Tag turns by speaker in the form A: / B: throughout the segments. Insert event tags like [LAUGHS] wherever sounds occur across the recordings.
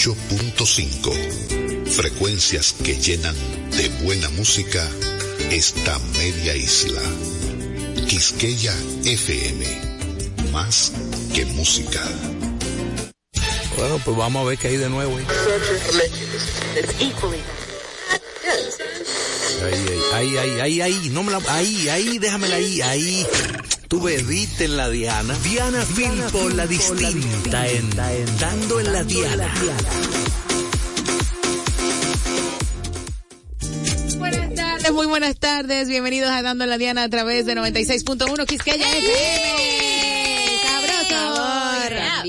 A: 98.5. Frecuencias que llenan de buena música esta media isla. Quisqueya FM. Más que música.
B: Bueno, pues vamos a ver qué hay de nuevo. Ahí, ahí, ahí, ahí, ahí, no me la, ahí, ahí, déjamela ahí, ahí. Tú bebiste en la Diana. Diana Filpo, la distinta, en, dando en la Diana.
C: Buenas tardes, muy buenas tardes. Bienvenidos a Dando en la Diana a través de 96.1 Quisqueya FM.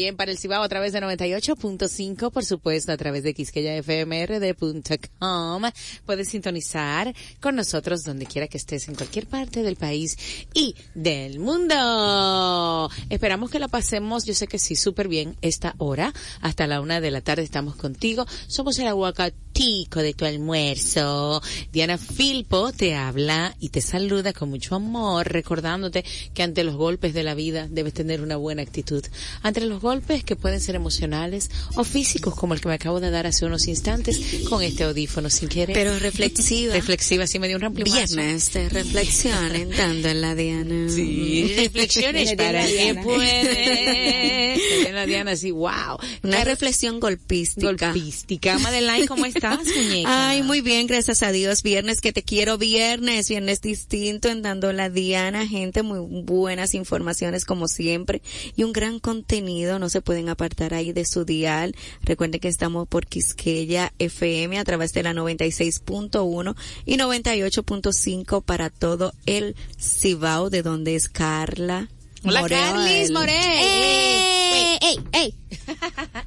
C: También para el Cibao a través de 98.5, por supuesto, a través de quisqueyafmrd.com. Puedes sintonizar con nosotros donde quiera que estés, en cualquier parte del país y del mundo. Esperamos que la pasemos, yo sé que sí, súper bien esta hora. Hasta la una de la tarde estamos contigo. Somos el aguacatico de tu almuerzo. Diana Filpo te habla y te saluda con mucho amor, recordándote que ante los golpes de la vida debes tener una buena actitud. Ante los golpes que pueden ser emocionales o físicos, como el que me acabo de dar hace unos instantes con este audífono sin querer.
D: Pero reflexiva.
C: reflexiva, sí me dio un ramplimazo.
D: Viernes de reflexión entrando en la Diana.
C: Sí, reflexiones para que puede. En la Diana, sí, wow.
D: Una reflexión golpística.
C: Golpística. Madeline, ¿cómo estás, muñeca?
D: Ay, muy bien, gracias a Dios. Viernes que te quiero, viernes, viernes distinto en dando la Diana, gente, muy buenas informaciones como siempre y un gran contenido, no se pueden apartar ahí de su dial. Recuerden que estamos por Quisqueya FM a través de la 96.1 y 98.5 para todo el Cibao, de donde es Carla.
C: Hola,
D: Morel.
C: Carlis Morel.
D: ¡Ey! ¡Ey! ¡Ey!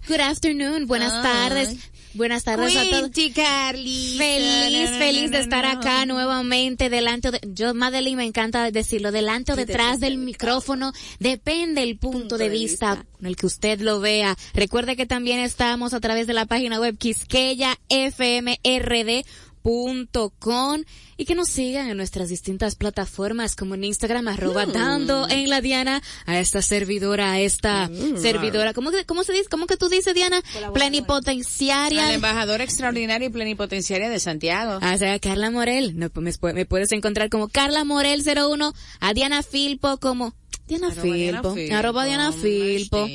D: Good afternoon, buenas
C: Ay.
D: tardes. Buenas tardes a todos.
C: Carlis.
D: Feliz, feliz de estar acá nuevamente delante de, yo Madeline me encanta decirlo, delante o detrás del micrófono, depende el punto, de, vista, con el que usted lo vea. Recuerde que también estamos a través de la página web quisqueyafmrd.com y que nos sigan en nuestras distintas plataformas como en Instagram arroba dando en la Diana a esta servidora, a esta servidora, ¿cómo que, cómo se dice? ¿Cómo que tú dices Diana? Plenipotenciaria.
C: La embajadora extraordinaria y plenipotenciaria de Santiago.
D: Ah, o sea, Carla Morel. No, pues, me, pu- me puedes encontrar como Carla Morel 01, a Diana Filpo como Diana
C: Arroba Diana
D: Filpo,
C: Filpo.
D: arroba Diana Filpo.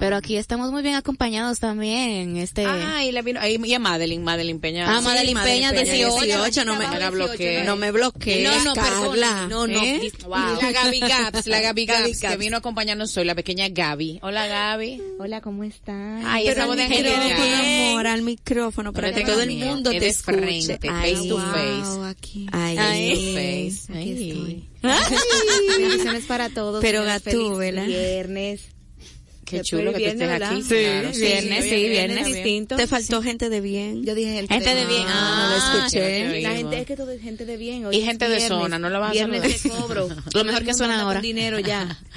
D: Pero aquí estamos muy bien acompañados también, este.
C: Ah, y la vino, ahí, y a Madeline, Madeline Peña.
D: Ah, Madeline Peña, 18,
C: no me la bloqueé.
D: no me bloquees,
C: No, no,
D: Carla.
C: No, no.
D: ¿Eh?
C: Wow. La Gaby Gaps, la Gaby Gaps,
D: Gaby
C: que
D: Gaps.
C: vino a acompañarnos hoy, la pequeña Gaby. Hola, Gaby.
D: Hola, ¿cómo están?
C: Ay,
D: Pero
C: esa voz de
D: al micrófono,
C: angelical.
D: amor, al micrófono, para que todo el mundo te escuche.
C: face to face. face. Ay.
D: estoy.
E: Bendiciones para todos.
D: Pero Gatúbela.
E: feliz Viernes.
C: Qué chulo que estés aquí.
D: Sí, viernes, sí, viernes
E: distinto.
D: Te faltó gente de bien.
E: Yo dije el
D: Gente de bien. Ah, lo escuché.
E: La gente es que todo es gente de bien. hoy
C: Y gente de zona, no la vas a
E: Viernes de cobro. [LAUGHS]
D: Lo mejor que suena ahora.
E: dinero ya. [LAUGHS]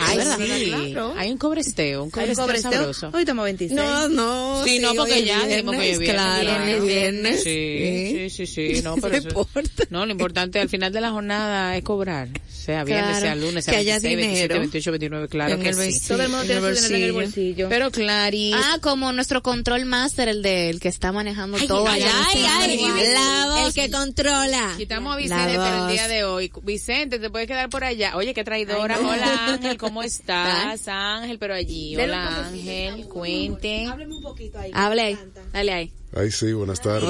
C: Ay,
E: ¿verdad?
C: sí.
E: Claro.
C: Hay un cobresteo, un cobresteo
E: cobresteo.
C: sabroso.
E: Hoy estamos 26.
D: no.
C: Sí, no, porque ya dijimos que viernes,
D: Claro, viernes.
C: Sí, sí, sí, sí, [LAUGHS] no,
D: ¿Qué
C: pero eso-
D: importa?
C: no, lo importante al final de la jornada es cobrar, sea viernes,
D: Claro,
C: sea lunes, sea
D: que haya
C: 26, 27,
D: dinero
C: 28, 29, claro
D: en
C: que
D: el
C: sí.
E: Todo el mundo
D: En
E: tiene dinero en el
D: bolsillo.
C: Pero Clarice,
D: Ah, como nuestro control master, el de el que está manejando
C: Ay,
D: todo.
C: ay,
D: allá.
C: ay, ay,
D: Sí.
C: la voz.
D: El que controla.
C: quitamos a Vicente para el día de hoy. Vicente, te puedes quedar por allá. Oye, qué traidora.
E: No.
C: Hola Ángel, [LAUGHS] ¿cómo [LAUGHS] estás? Ángel, pero allí.
E: Un
C: Hola Ángel, cuente.
E: Hábleme un poquito ahí.
D: Hable ahí. Dale ahí.
F: Ay, sí, buenas tardes.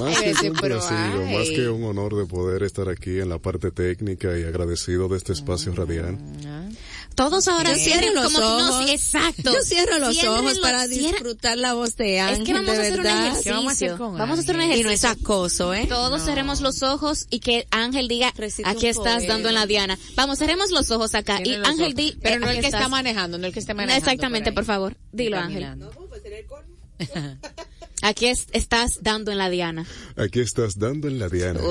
F: Más que [LAUGHS] complacido,
C: pro,
F: más que un honor de poder estar aquí en la parte técnica y agradecido de este espacio radial.
D: Todos ahora cierren los como no, ojos. sí, exacto. Yo cierro los Cierren ojos los- para cierra- disfrutar la voz de Ángel. Es que vamos de a hacer un verdad. ejercicio.
C: ¿Qué vamos a hacer con
D: Vamos a hacer un
C: Ángel?
D: ejercicio. Y no es acoso, ¿eh? Todos cerremos los ojos y que Ángel diga,
E: Recite
D: aquí
E: un
D: estás
E: poema.
D: dando en la diana. Vamos, cerremos los ojos acá. Y
C: los
D: Ángel
C: ojos.
D: di,
C: Pero
D: eh,
C: no el que está
D: estás.
C: manejando, no el que esté manejando.
D: Exactamente, por, favor. Dilo, Ángel. [LAUGHS] Aquí es- estás dando en la diana.
F: Aquí estás dando en la diana. [LAUGHS]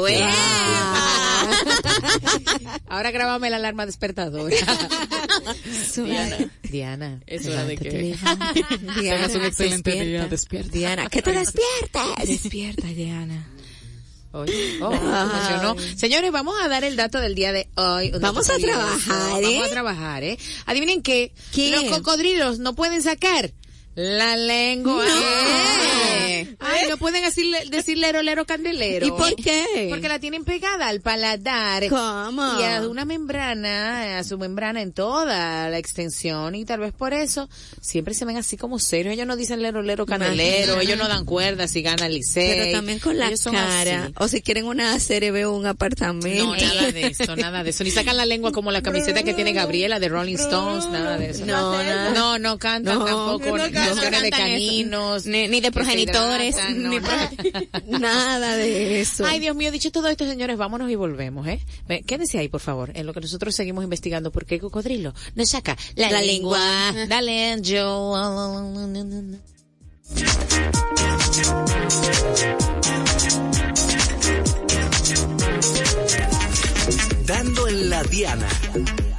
C: Ahora grábame la alarma despertadora. [LAUGHS] Diana. Diana.
D: Es
C: hora de que [LAUGHS]
D: Diana,
C: tengas un excelente
D: despierta.
C: día. Despierta.
D: Diana, que te despiertes.
E: Despierta, Diana.
C: Oye, oh. Señores, vamos a dar el dato del día de hoy.
D: Vamos a trabajar, ¿eh?
C: Vamos a trabajar, ¿eh? Adivinen qué.
D: ¿Qué?
C: Los cocodrilos no pueden sacar la lengua.
D: No.
C: Ay, no pueden decirle, decir lero, lero, candelero.
D: ¿Y por qué?
C: Porque la tienen pegada al paladar.
D: ¿Cómo?
C: Y a una membrana, a su membrana en toda la extensión y tal vez por eso siempre se ven así como serios. Ellos no dicen lero, lero, candelero,
D: Imagínate.
C: ellos no dan cuerda si gana el liceo.
D: Pero también con la cara.
C: así.
D: O si quieren una serie, veo un apartamento.
C: No, nada de eso, nada de eso. Ni sacan la lengua como la camiseta que tiene Gabriela de Rolling Stones, nada de eso.
D: No, nada.
C: no, no cantan
D: No,
C: tampoco
D: no
C: canciones
D: cantan
C: de caninos.
D: Ni- ni de
C: que no,
D: ni
C: nada. [LAUGHS]
D: Nada de eso.
C: Ay, Dios mío, dicho todo esto, señores, vámonos y volvemos, ¿eh? Ve, Quédense ahí, por favor, en lo que nosotros seguimos investigando por qué cocodrilo nos saca la,
D: La
C: lengua.
D: lengua.
C: Dale, Angel.
B: Dando en la Diana,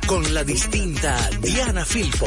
B: con la distinta Diana Filpo.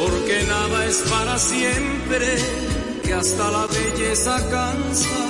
G: porque nada es para siempre, que hasta la belleza cansa.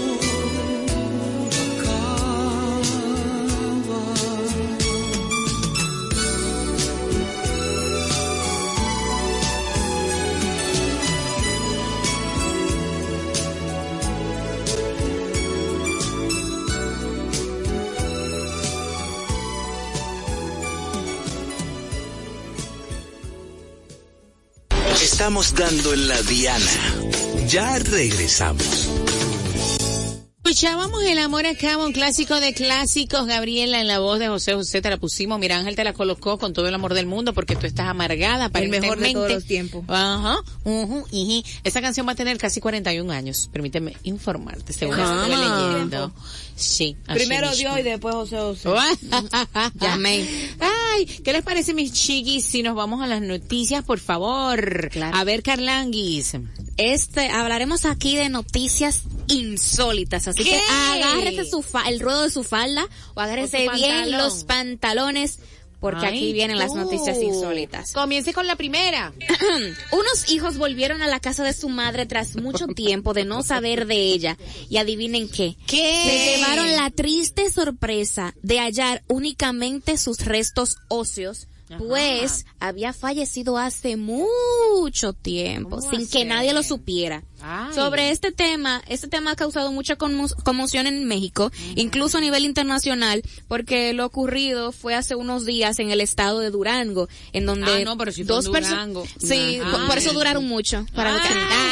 B: Estamos dando en la diana. Ya regresamos.
C: Escuchábamos El Amor Acaba, un clásico de clásicos, Gabriela, en la voz de José José, te la pusimos, mira Ángel te la colocó con todo el amor del mundo porque tú estás amargada,
E: El mejor de todos los tiempos.
C: Ajá, ujú, iji. Esa canción va a tener casi 41 años, permíteme informarte, según
D: ¿Cómo?
C: estuve leyendo. Sí,
E: Primero. Dios y después José José. [LAUGHS]
C: Llamé. Ay, ¿qué les parece, mis chiquis, si nos vamos a las noticias, por favor?
D: Claro.
C: A ver, Carlanguis.
D: Este, hablaremos aquí de noticias insólitas, así
C: ¿Qué?
D: que agárrese su fa- el ruedo de su falda o agárrese bien
C: pantalón.
D: los pantalones porque
C: Ay,
D: aquí vienen las noticias insólitas.
C: Comience con la primera. [CLEARS THROAT]
D: Unos hijos volvieron a la casa de su madre tras mucho [LAUGHS] tiempo de no saber de ella y adivinen qué.
C: ¿Qué?
D: Se llevaron la triste sorpresa de hallar únicamente sus restos óseos,
C: Ajá.
D: pues había fallecido hace mucho tiempo,
C: ¿Cómo
D: sin que nadie lo supiera.
C: Ay.
D: Sobre este tema, este tema ha causado mucha conmo- conmoción en México, incluso a nivel internacional, porque lo ocurrido fue hace unos días en el estado de Durango, en donde
C: Ah, no, pero si fue
D: dos
C: en
D: perso-
C: Durango.
D: Sí,
C: Ajá.
D: por, eso duraron mucho. Para
C: Ay,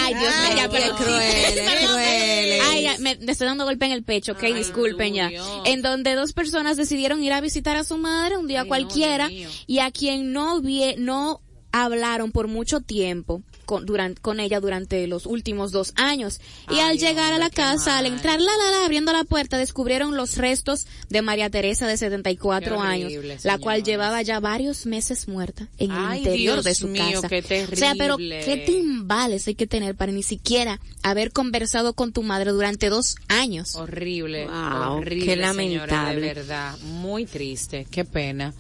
D: Ay, Dios mío, ya, pero Perdón.
C: crueles.
D: Ay, ya, me, me estoy dando golpe en el pecho, ok, disculpen ya.
C: Dios.
D: En donde dos personas decidieron ir a visitar a su madre un día
C: no,
D: cualquiera y a quien no vie, no hablaron por mucho tiempo con, durante, con ella durante los últimos dos años. Y
C: Ay,
D: al llegar a la casa, al entrar la, la, la, abriendo la puerta, descubrieron los restos de María Teresa de 74
C: Qué
D: años,
C: horrible,
D: la cual llevaba ya varios meses muerta en
C: Ay,
D: el interior
C: Dios
D: de su
C: mío,
D: casa.
C: qué
D: O sea, pero qué timbales hay que tener para ni siquiera haber conversado con tu madre durante dos años.
C: Horrible,
D: Wow,
C: horrible,
D: qué
C: señora,
D: lamentable.
C: de verdad, muy triste, qué pena.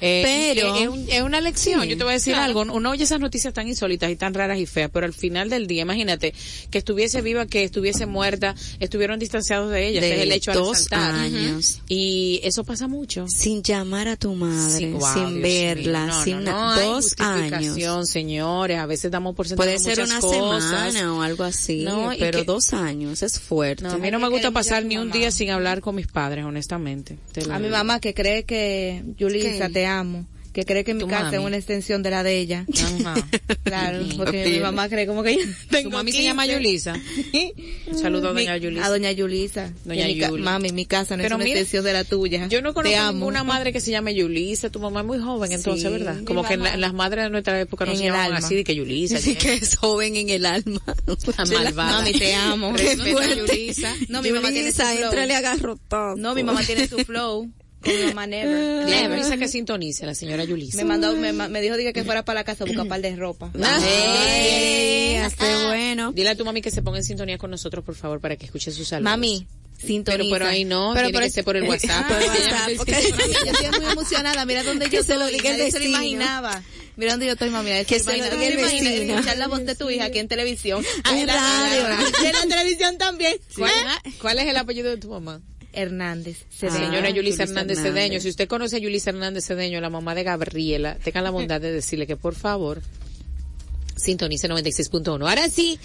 C: Eh,
D: Pero-
C: es, es un- es una lección.
D: Sí,
C: Yo te voy a decir
D: claro.
C: algo. Uno oye esas noticias tan insólitas y tan raras y feas, pero al final del día, imagínate que estuviese viva, que estuviese muerta, estuvieron distanciados de ella.
D: De
C: es el hecho
D: dos años.
C: Y eso pasa mucho.
D: Sin llamar a tu madre,
C: Sí, wow,
D: sin
C: Dios
D: verla.
C: No,
D: sin
C: no, no,
D: na-
C: hay
D: dos
C: justificación,
D: años.
C: señores. A veces damos por sentado
D: Puede ser
C: muchas
D: una
C: cosas.
D: semana o algo así, pero
C: que-
D: dos años es fuerte.
C: No, a mí no me gusta pasar ni un
E: mamá.
C: día sin hablar con mis padres, honestamente.
E: A mi mamá que cree que, Yulisa,
D: ¿Qué?
E: te amo. Que cree que mi
C: Tu
E: casa
C: mami.
E: es una extensión de la de ella.
C: Ajá. [LAUGHS]
E: Claro, porque mi mamá cree como que yo
C: ¿Tu
E: tengo
C: mami se
E: 15.
C: llama Yulisa? Saludo a doña Yulisa.
E: A doña Yulisa.
C: Doña
E: Y mi ca-
C: Yuli.
E: Mami, mi casa no
C: Pero
E: es una
C: mira,
E: extensión de la tuya.
C: Yo no conozco ninguna madre que se llame Yulisa. Tu mamá es muy joven, entonces,
E: Sí,
C: ¿verdad? Como que la- las madres de nuestra época no
E: En
C: se llamaban
E: alma.
C: así de que Yulisa.
D: Así que es joven en el alma. [LAUGHS]
C: Tan malvada.
E: Mami, te amo.
C: Respeta. Yulisa.
E: No, mi mamá tiene su
D: Yulisa,
E: flow.
D: entrale a garrotazo.
E: No, mi mamá tiene su flow. Mi mamá never.
C: La Yulisa que sintonice, la señora Yulisa.
E: Me mandó, me, me dijo diga, que fuera para la casa a buscar par de ropa.
D: Ay, hasta bueno.
C: Dile a tu mami que se ponga en sintonía con nosotros, por favor, para que escuche sus saludos.
E: Mami, sintoniza.
C: Pero, pero ahí no,
E: Pero
C: tiene
E: por
C: que ser por el [LAUGHS] WhatsApp.
E: Por el WhatsApp, [LAUGHS] porque
C: dice-
E: yo estoy muy emocionada. Mira dónde [LAUGHS] yo
D: se lo
E: Nadie se lo imaginaba. Mira dónde yo estoy, mami. Nadie
D: Que
E: se
D: lo diga el
E: ¿Te imaginas
D: vecino.
E: escuchar la voz de tu hija aquí en televisión. Ah,
D: En
E: la-
D: radio.
E: Y en la televisión también.
C: ¿Cuál, cuál es el apellido de tu mamá?
E: Hernández.
D: Ah,
E: Cedeño.
C: Señora Yulisa
D: Yulisa
C: Hernández
D: Hernández.
C: Cedeño, si usted conoce a Yulisa Hernández Cedeño, la mamá de Gabriela, tenga la [LAUGHS] bondad de decirle que por favor sintonice 96.1. Ahora sí,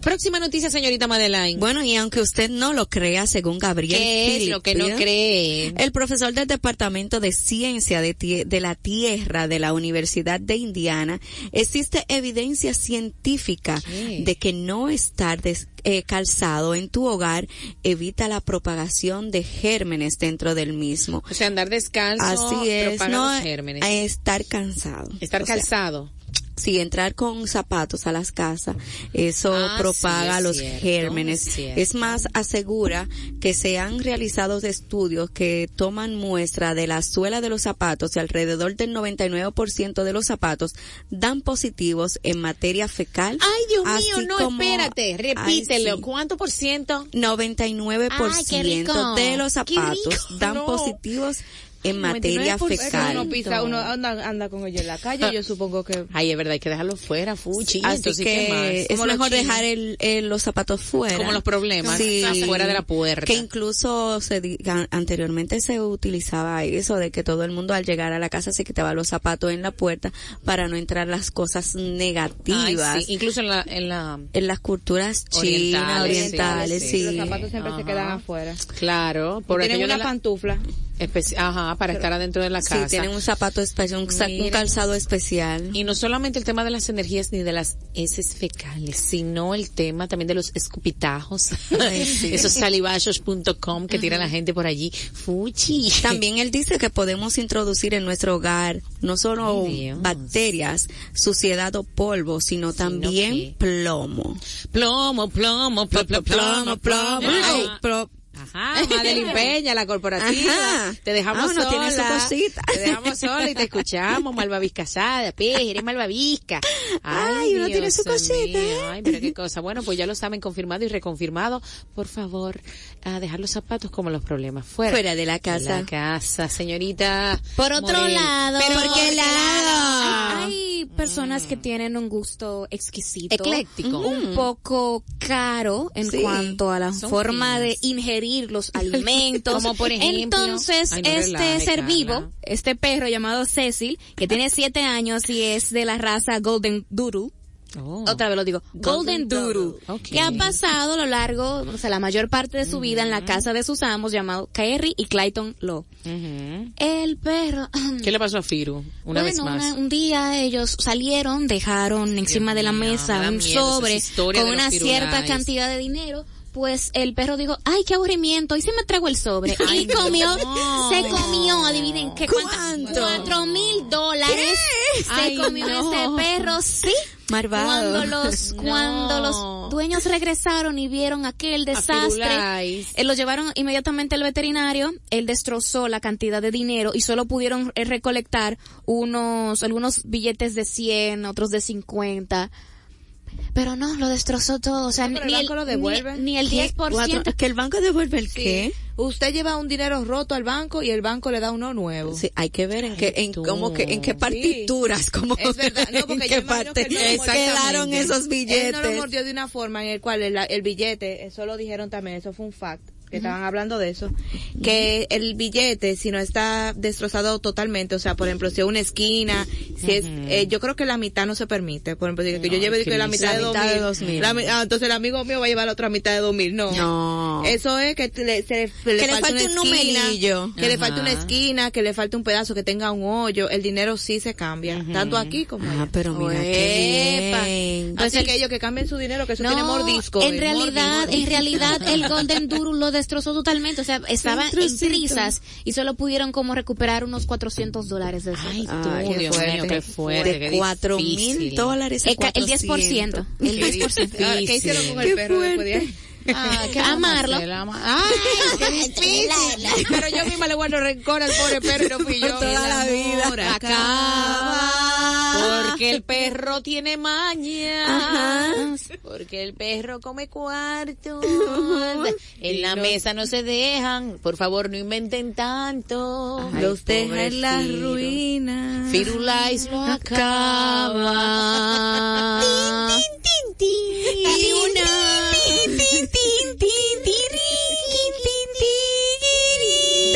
C: próxima noticia, señorita Madeleine.
D: Bueno, y aunque usted no lo crea, según Gabriel
C: ¿Qué es lo que no cree?
D: El profesor del Departamento de Ciencia de, de la Tierra de la Universidad de Indiana, existe evidencia científica
C: ¿Qué?
D: de que no estar des- eh, calzado en tu hogar evita la propagación de gérmenes dentro del mismo.
C: O sea, andar descalzo
D: Así es,
C: propaga
D: no
C: los gérmenes.
D: estar cansado.
C: Estar
D: O sea, si entrar con zapatos a las casas, eso
C: Ah,
D: propaga
C: sí, es
D: los
C: cierto,
D: gérmenes.
C: es
D: más, asegura que se han realizado estudios que toman muestra de la suela de los zapatos y alrededor del 99% de los zapatos dan positivos en materia fecal.
C: Ay, Dios mío, no,
D: como-
C: espérate,
D: Ay,
C: repítelo.
D: sí.
C: ¿Cuánto por ciento?
D: 99%
C: Ay, qué rico.
D: de los zapatos dan
C: no.
D: positivos en materia
E: 99%
D: fecal.
E: Uno pisa, uno anda, anda con ellos en la calle, yo supongo que... [LAUGHS]
C: Ay, es verdad, hay que dejarlo fuera, fuchi.
D: Así
C: Entonces, ¿qué
D: que
C: más?
D: es mejor
C: chinos.
D: dejar el, el- los zapatos fuera.
C: Como los problemas, afuera de la puerta.
D: Que incluso se anteriormente se utilizaba eso de que todo el mundo al llegar a la casa se quitaba los zapatos en la puerta para no entrar las cosas negativas.
C: Ay, sí, incluso en la, en la,
D: En las culturas chinas,
C: Orientales, sí,
D: sí.
E: Los zapatos siempre se quedan afuera.
C: claro, por
E: Tienen una
C: la,
E: pantufla.
C: Especi- ajá, para estar adentro de la
D: Sí,
C: casa.
D: tienen un zapato especial, un, calzado especial.
C: Y no solamente el tema de las energías ni de las heces fecales, sino el tema también de los escupitajos. [LAUGHS] [LAUGHS] Esos salivachos.com que tira la gente por allí. Fuchi.
D: También él dice que podemos introducir en nuestro hogar no solo
C: Dios.
D: bacterias, suciedad o polvo, sino también plomo.
C: Plomo, plomo, plomo, plomo, plomo, plomo.
D: Ay.
C: Ajá, Madeline [LAUGHS] Peña, la corporativa.
D: Ajá.
C: Te dejamos
D: Ah,
C: sola.
D: tiene su cosita.
C: Te dejamos sola y te escuchamos, malvavisca asada, pe, eres malvavisca.
D: Ay, uno tiene su cosita,
C: mío,
D: ¿eh?
C: Ay, pero qué cosa. Bueno, pues ya lo saben, confirmado y reconfirmado. Por favor, a dejar los zapatos como los problemas fuera.
D: Fuera de la casa.
C: la casa, señorita.
H: Por otro
C: Morel.
H: lado,
C: ¿Pero
H: ¿por
C: qué lado?
H: Hay, hay personas que tienen un gusto exquisito,
C: Ecléctico.
H: un poco caro en
D: Sí.
H: cuanto a la
C: Son
H: forma
C: finas.
H: de ingerir los [LAUGHS] alimentos.
C: Como por ejemplo-
H: Entonces,
C: Ay, no
H: este
C: relaje,
H: ser
C: Carla.
H: vivo, este perro llamado Cecil, que tiene [LAUGHS] siete años y es de la raza Golden Doodle,
C: Oh.
H: otra vez lo digo, Golden, Doodle,
C: Ok.
H: que ha pasado a lo largo, o sea, la mayor parte de su vida en la casa de sus amos llamado Kerry y Clayton Law. El perro, [CLEARS THROAT]
C: ¿Qué le pasó a Firu? Una vez
H: bueno,
C: más.
H: una- un día ellos salieron, dejaron encima de la mesa un sobre con una cierta cantidad de dinero. Pues el perro dijo, ay, qué aburrimiento, y se me tragó el sobre. [LAUGHS]
C: Ay,
H: y comió,
C: no.
H: se comió, adivinen qué
D: ¿Cuánto?
H: Cuatro mil dólares se
C: Ay,
H: comió
C: no.
H: ese perro, sí.
D: Malvado.
H: Cuando los, [LAUGHS]
C: No.
H: cuando los dueños regresaron y vieron aquel desastre, eh, lo llevaron inmediatamente al veterinario, él destrozó la cantidad de dinero y solo pudieron eh, recolectar unos, algunos billetes de 100, otros de 50. Pero no, lo destrozó todo, o sea,
E: No,
H: ni,
E: el
H: el,
E: banco lo
H: ni-
E: devuelve.
H: ni el
D: ¿Qué?
H: 10%.
D: Cuatro- ¿Que el banco devuelve el qué?
E: Usted lleva un dinero roto al banco y el banco le da uno nuevo.
D: Sí, hay que ver en qué, en
C: tú.
D: cómo que, en qué partituras, como
E: Es verdad, no, [LAUGHS] porque
D: en qué parte
E: que no lo
D: quedaron esos
E: Él no lo
D: billetes.
E: mordió de una forma en el cual el, el billete, eso lo dijeron también, eso fue un fact, que estaban hablando de eso, que el billete, si no está destrozado totalmente, o sea, por ejemplo, si es una esquina, si es, eh, yo creo que la mitad no se permite, por ejemplo, que yo lleve que la mitad,
D: La
E: de,
D: mitad de
E: 2000,
D: 2000.
E: la mi- ah, entonces el amigo mío va a llevar la otra mitad de 2000, no.
D: No.
E: Eso es que le, se- le
D: le
E: falta
D: un
E: esquina,
D: numerillo.
E: que le falte una esquina, que le falte un pedazo, que tenga un hoyo, el dinero sí se cambia, tanto aquí como
D: Ah,
E: allá.
D: pero mira qué bien.
E: Así que ellos que cambien su dinero, que eso tiene mordisco.
H: en realidad,
E: mordi, mordi.
H: en realidad el Golden Doodle lo destrozó totalmente, o sea, estaba en prisas y solo pudieron como recuperar unos 400 dólares de eso.
C: Ay, tú,
D: Ay, qué
C: Dios mío, qué fuerte.
D: de
C: qué
D: cuatro
C: difícil.
D: mil dólares a
H: El, ca- el
D: 400.
H: 10%, el 10%.
E: Ahora, ¿Qué hicieron con el
D: Qué
E: perro?
C: Ah, ¿qué vamos a
H: Amarlo.
C: hacer? Ama- Ay, qué [LAUGHS] difícil. Pero yo misma le guardo rencor al pobre perro y [LAUGHS] yo.
D: Toda la vida.
C: acaba. Porque el perro tiene maña. Porque el perro come cuarto. En la mesa no se dejan. Por favor, no inventen tanto.
E: Los deja en la ruina.
C: Firulais lo acaba.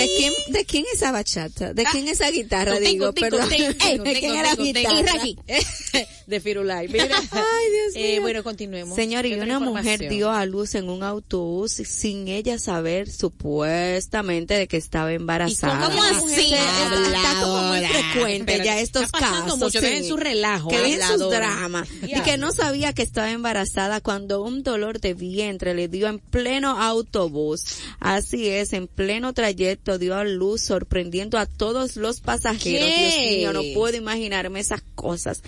D: ¿De quién, ¿De quién esa bachata? ¿De quién esa guitarra? Digo, perdón. [LAUGHS] ¿De quién era guitarra? [LAUGHS] [LAUGHS]
C: De Firulai. Mira. [LAUGHS]
D: Ay, Dios
C: Eh,
D: mío.
C: bueno, continuemos.
D: Señor, y
C: ¿Qué otra
D: una mujer dio a luz en un autobús sin ella saber supuestamente de que estaba embarazada.
C: ¿Cómo así?
D: Sí, está, como muy frecuente ya estos casos.
C: mucho,
D: sí.
C: dejen su relajo,
D: Que dejen sus dramas. Y que no sabía que estaba embarazada cuando un dolor de vientre le dio en pleno autobús. Así es, en pleno trayecto dio a luz sorprendiendo a todos los pasajeros.
C: ¿Qué?
D: Dios mío, no puedo imaginarme esas cosas.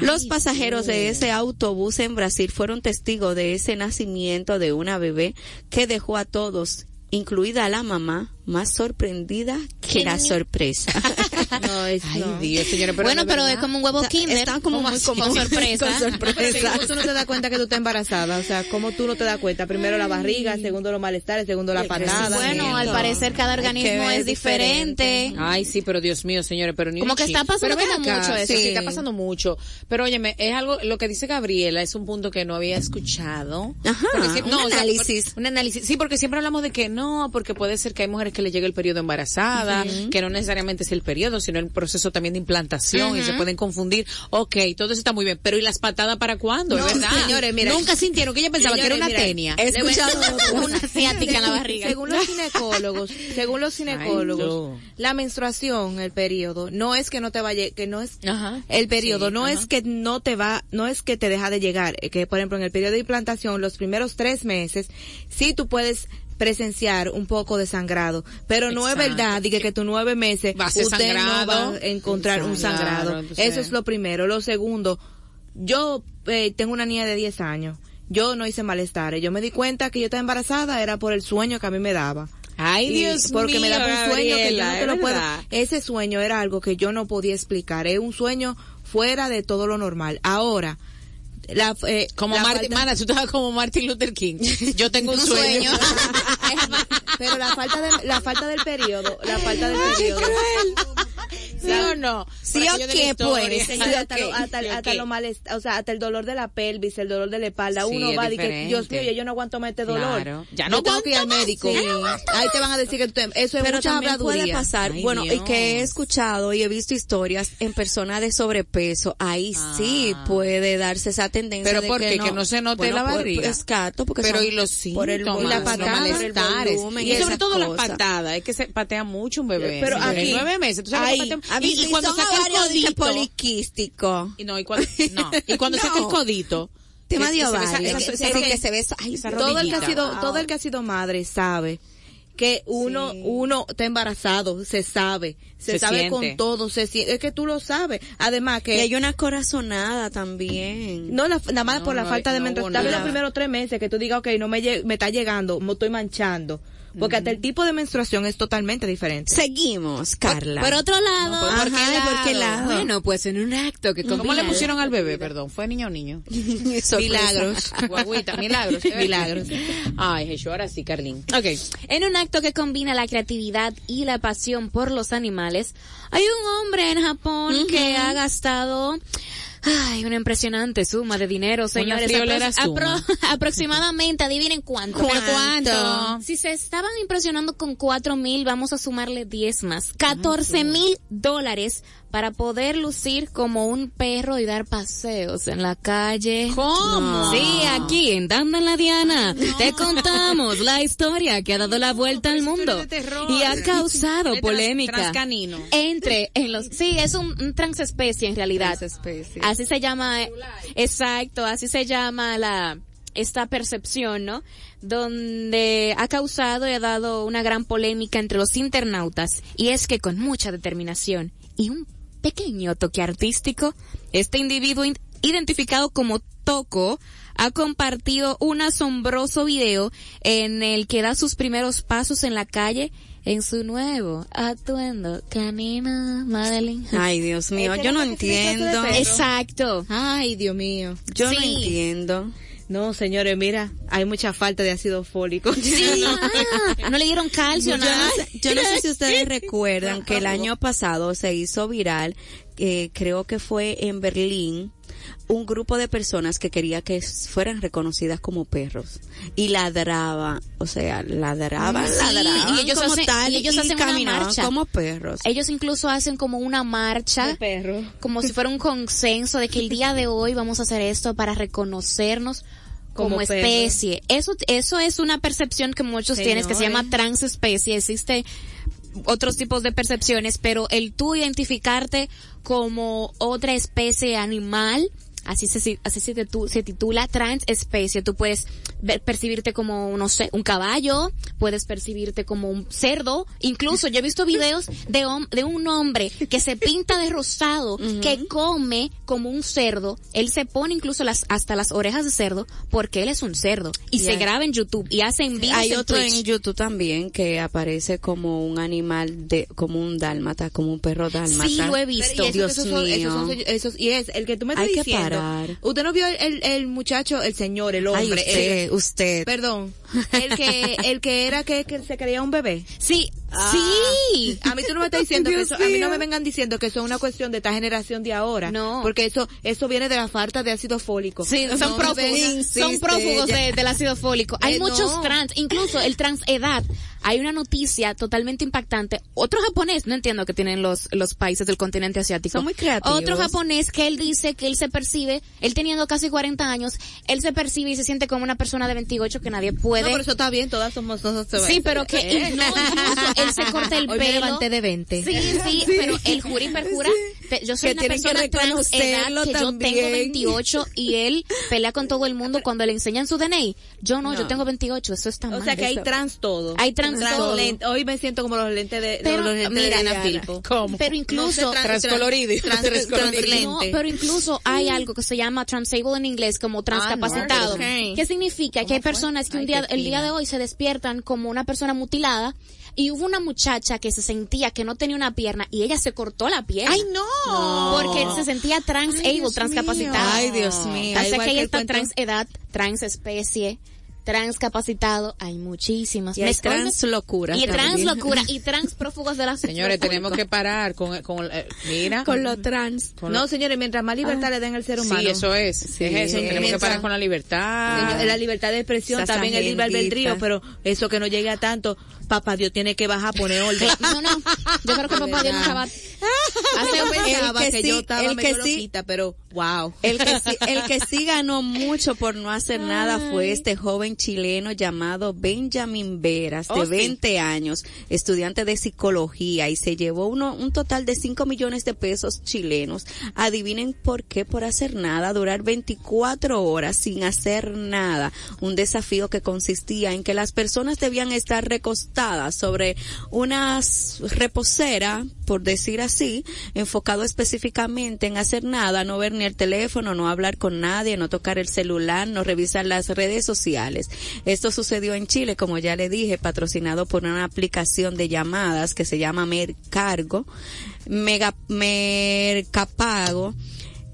D: Los pasajeros de ese autobús en Brasil fueron testigos de ese nacimiento de una bebé que dejó a todos, incluida la mamá, más sorprendida que la sorpresa. [LAUGHS]
E: No, es,
C: Ay,
E: no.
C: Dios, señores, pero
H: bueno, pero es como un huevo kinder.
D: Está como
H: ¿Cómo
D: muy como
H: Con sorpresa.
D: Con sorpresa.
E: ¿Cómo tú no te das cuenta que tú estás embarazada? O sea, ¿cómo tú no te das cuenta? Primero la barriga, segundo los malestares, segundo la patada.
H: Bueno, al parecer cada organismo es diferente.
C: Ay, sí, pero Dios mío, señores, pero ni
H: Como que está pasando
C: Pero ven
H: como
C: acá,
H: mucho eso.
C: Sí,
D: Sí.
C: está pasando mucho. Pero óyeme, es algo, lo que dice Gabriela es un punto que no había escuchado.
D: Ajá, un
C: o sea,
D: análisis.
C: un análisis. Sí, porque siempre hablamos de que no, porque puede ser que hay mujeres que le llegue el periodo embarazada, que no necesariamente es el periodo, sino el proceso también de implantación y se pueden confundir. Ok, todo eso está muy bien, pero ¿y las patadas para cuándo?
E: No,
C: ¿Es verdad?
E: señores, mira.
C: Nunca sintieron que ella pensaba que era una tenia.
D: He escuchado
H: Una asiática en la barriga.
E: Según los ginecólogos, según los ginecólogos, la menstruación, el periodo, no es que no te vaya, que no es
C: Ajá.
E: el periodo,
C: Sí,
E: no
C: ajá.
E: es que no te va, no es que te deja de llegar, eh, que por ejemplo en el periodo de implantación, los primeros tres meses, sí tú puedes presenciar un poco de sangrado, pero no es verdad, diga que tus nueve meses
C: Va a
E: usted no
C: sangrado.
E: va a encontrar un
C: Claro,
E: sangrado.
C: entonces-
E: Eso es lo primero. Lo segundo, yo eh, tengo una niña de 10 años. Yo no hice malestares. Yo me di cuenta que yo estaba embarazada era por el sueño que a mí me daba.
C: Ay,
E: Y
C: Dios
E: porque me
C: mío,
E: daba un sueño que yo no te lo puedo. Ese sueño era algo que yo no podía explicar. Es un sueño fuera de todo lo normal. Ahora, la, eh,
C: Como
E: la
C: Martin,
E: falta-
C: mana, tú estabas como Martin Luther King. [LAUGHS] Yo tengo un,
H: Un
C: sueño.
H: sueño. [LAUGHS]
E: pero la falta de, la falta del periodo, la falta del periodo.
C: ¿Sí o no?
D: Sí o qué, pues. Sí,
E: hasta, lo, hasta, hasta lo malest- o sea, hasta el dolor de la pelvis, el dolor de la espalda,
C: Sí,
E: uno va y que. Dios mío, yo no aguanto más este dolor.
C: Claro. Ya
E: Yo
C: no
E: tengo que ir al médico.
C: Sí, no
E: Ahí te van a decir que tú te- eso es
D: pero
E: mucha
D: también puede
E: habladuría.
D: pasar,
C: Ay,
D: bueno, y que he escuchado y he visto historias en personas de sobrepeso, ahí sí
C: Ah.
D: puede darse esa tendencia
C: Pero
D: de
C: ¿por
D: que no,
C: Que no se note
D: bueno,
C: la
D: por-
C: barriga.
D: Es gato, porque
C: Pero
D: son
C: y los
D: por el
C: síntomas,
E: y la
C: los
E: patada,
C: malestares.
D: volumen
C: y sobre todo las
D: cosas.
C: patadas, es que se patea mucho un bebé.
E: Pero
C: Sí,
E: aquí-
C: nueve meses, tú sabes
E: ahí,
C: que patea- y, y cuando saca el codito,
D: poliquístico.
C: y no, y cuando, no, y cuando [LAUGHS] saca el codito,
D: Tema de ovario. que- se ve
E: todo el que ha sido todo el que ha sido madre sabe que uno uno está embarazado se sabe se,
C: Se
E: sabe
C: siente.
E: con todo se sie- es que tú lo sabes. Además
D: Y
E: que
D: hay una corazonada también.
E: no la- nada más
C: No,
E: por la
C: no,
E: falta de
C: no
E: menstruación los primeros tres meses que tú digas ok no me me está llegando me estoy manchando porque hasta el tipo de menstruación es totalmente diferente
D: Seguimos, Carla.
H: Por otro lado,
C: ¿por
D: Ajá,
C: qué
D: ¿y por qué lado?
H: bueno, pues en un acto que
C: ¿Cómo
H: combina
C: le pusieron al bebé, perdón? ¿Fue niño o niño? [LAUGHS] Milagros. [LAUGHS] Guaguita, milagros. milagros. Ay, Jesús, ahora sí, Carlín. Ok.
H: En un acto que combina la creatividad y la pasión por los animales, hay un hombre en Japón que ha gastado ay, una impresionante suma de dinero, señores. Apro- [LAUGHS] aproximadamente, adivinen cuánto.
C: ¿Pero cuánto?
H: Si se estaban impresionando con cuatro mil, vamos a sumarle 10 más. 14 mil dólares para poder lucir como un perro y dar paseos en la calle.
C: ¿Cómo?
H: Sí, aquí en Dando en la Diana te contamos la historia que ha dado la vuelta al mundo y ha [LAUGHS] causado
C: trans-
H: polémica
C: transcanino.
H: entre en los sí es un, un transespecie en realidad
D: Transespecie.
H: así se llama exacto así se llama la esta percepción, ¿no? Donde ha causado y ha dado una gran polémica entre los internautas. Y es que con mucha determinación y un pequeño toque artístico, este individuo in- identificado como Toco ha compartido un asombroso video en el que da sus primeros pasos en la calle en su nuevo atuendo canina Madeline. [LAUGHS]
D: Ay, Dios mío, yo no entiendo.
H: Exacto.
E: ay Dios mío
D: Yo no entiendo.
E: No señores mira hay mucha falta de ácido fólico
H: Sí, [LAUGHS] ah, no le dieron calcio,
D: Yo
H: nada.
D: no, sé, yo no sé si ustedes [LAUGHS] recuerdan que el año pasado se hizo viral, eh, creo que fue en Berlín, un grupo de personas que quería que fueran reconocidas como perros y ladraban, o sea, ladraban,
H: Sí,
D: ladraban
H: y ellos
D: como
H: hacen-
D: tal
H: y ellos hacen una marcha.
D: como perros.
H: Ellos incluso hacen como una marcha, como si fuera un consenso de que el día de hoy vamos a hacer esto para reconocernos como, especie. Eso, eso es una percepción que muchos tienen que se llama transespecie. Existe otros tipos de percepciones, pero el tú identificarte como otra especie animal, así se, así se, titu- se titula transespecie. Tú puedes ver- percibirte como, no sé, un caballo, puedes percibirte como un cerdo. Incluso yo he visto videos de, hom- de un hombre que se pinta de rosado, que come como un cerdo. Él se pone incluso las hasta las orejas de cerdo porque él es un cerdo y se graba en YouTube y hace en vivo
D: Hay
H: en
D: otro
H: Twitch.
D: en YouTube también que aparece como un animal de, como un dálmata, como un perro dálmata.
H: Sí, lo he visto.
E: Pero, y
D: Dios
E: esos son-
D: mío.
E: esos son- esos- y es el que tú me estás diciendo.
D: parar.
E: Usted no vio el, el, el muchacho, el señor, el
D: Ay,
E: hombre.
D: usted,
E: el-
D: usted.
E: perdón. El que, el que era que, que se creía un bebé.
H: Sí,
E: Ah.
H: sí.
E: A mí tú no me estás diciendo que eso, a mí no me vengan diciendo que eso es una cuestión de esta generación de ahora.
H: No.
E: Porque eso, eso viene de la falta de ácido fólico.
H: Sí, son
E: No
H: prófugos, son prófugos de- del ácido fólico. Hay
E: Eh,
H: muchos
E: no.
H: trans, incluso el trans edad. Hay una noticia totalmente impactante. Otro japonés, no entiendo que tienen los, los países del continente asiático.
D: Son muy creativos.
H: Otro japonés que él dice que él se percibe, él teniendo casi 40 años, él se percibe y se siente como una persona de 28 que nadie puede.
E: No, pero eso está bien, todas somos,
H: Sí, pero que
E: Eh. [LAUGHS]
H: no, incluso él se corta el
E: Hoy
H: pelo.
E: me levanté de 20.
H: Sí, sí, pero el jura y perjura, yo soy
D: Que
H: una
D: tienen que
H: persona trans edad que yo tengo 28 [LAUGHS] y él pelea con todo el mundo cuando le enseñan su DNI. Yo no, yo tengo 28, eso está mal.
E: O sea que hay trans todo.
H: Hay trans todo.
E: lente- Hoy me siento como los lentes de,
H: Pero,
E: los lentes
H: mira,
E: de Diana Filpo.
B: ¿Cómo?
H: Pero incluso
E: No sé, trans-
B: Transcolorido.
E: trans-
B: Transcolorido.
H: No, pero incluso hay algo que se llama transable en inglés como transcapacitado.
E: Ah, no, ok.
H: ¿Qué significa? Que hay personas que un día, el día de hoy se despiertan como una persona mutilada y hubo una muchacha que se sentía que no tenía una pierna y ella se cortó la pierna.
E: ¡Ay, no!
H: Porque se sentía transable, transcapacitada.
D: Ay, Dios mío.
H: O sea que ella
E: el
H: está
E: cuento-
H: trans edad, trans especie, transcapacitado, hay muchísimas.
D: Y hay
H: Me-
D: trans locura.
H: Y trans
D: también.
H: locura, [LAUGHS] y trans prófugos de la
B: Señores, tenemos que parar con, con eh, mira.
D: Con lo trans.
B: con
E: No,
B: lo-
E: señores, mientras más libertad le den al ser humano.
B: Sí, eso es. es eso. Tenemos que
E: Mientras-
B: parar con la libertad.
E: Señor, la libertad de expresión, también el libre albedrío, pero eso que no llegue a tanto, papá Dios tiene que bajar a poner orden.
H: No, no, yo creo que papá Dios nunca va Hace
E: un pensaba
D: que
E: que,
D: sí,
E: yo estaba
D: el
E: medio
D: que sí-
E: loquita, pero wow.
D: El que, sí, el que sí ganó mucho por no hacer nada fue este joven chileno llamado Benjamin Veras, de
E: Oh, sí.
D: 20 años, estudiante de psicología, y se llevó uno, un total de 5 millones de pesos chilenos. Adivinen por qué, por hacer nada, durar 24 horas sin hacer nada. Un desafío que consistía en que las personas debían estar recostadas sobre una reposera, por decir así, enfocado específicamente en hacer nada, no ver ni el teléfono, no hablar con nadie, no tocar el celular, no revisar las redes sociales. Esto sucedió en Chile, como ya le dije, patrocinado por una aplicación de llamadas que se llama Mercargo, Mega, Mercapago.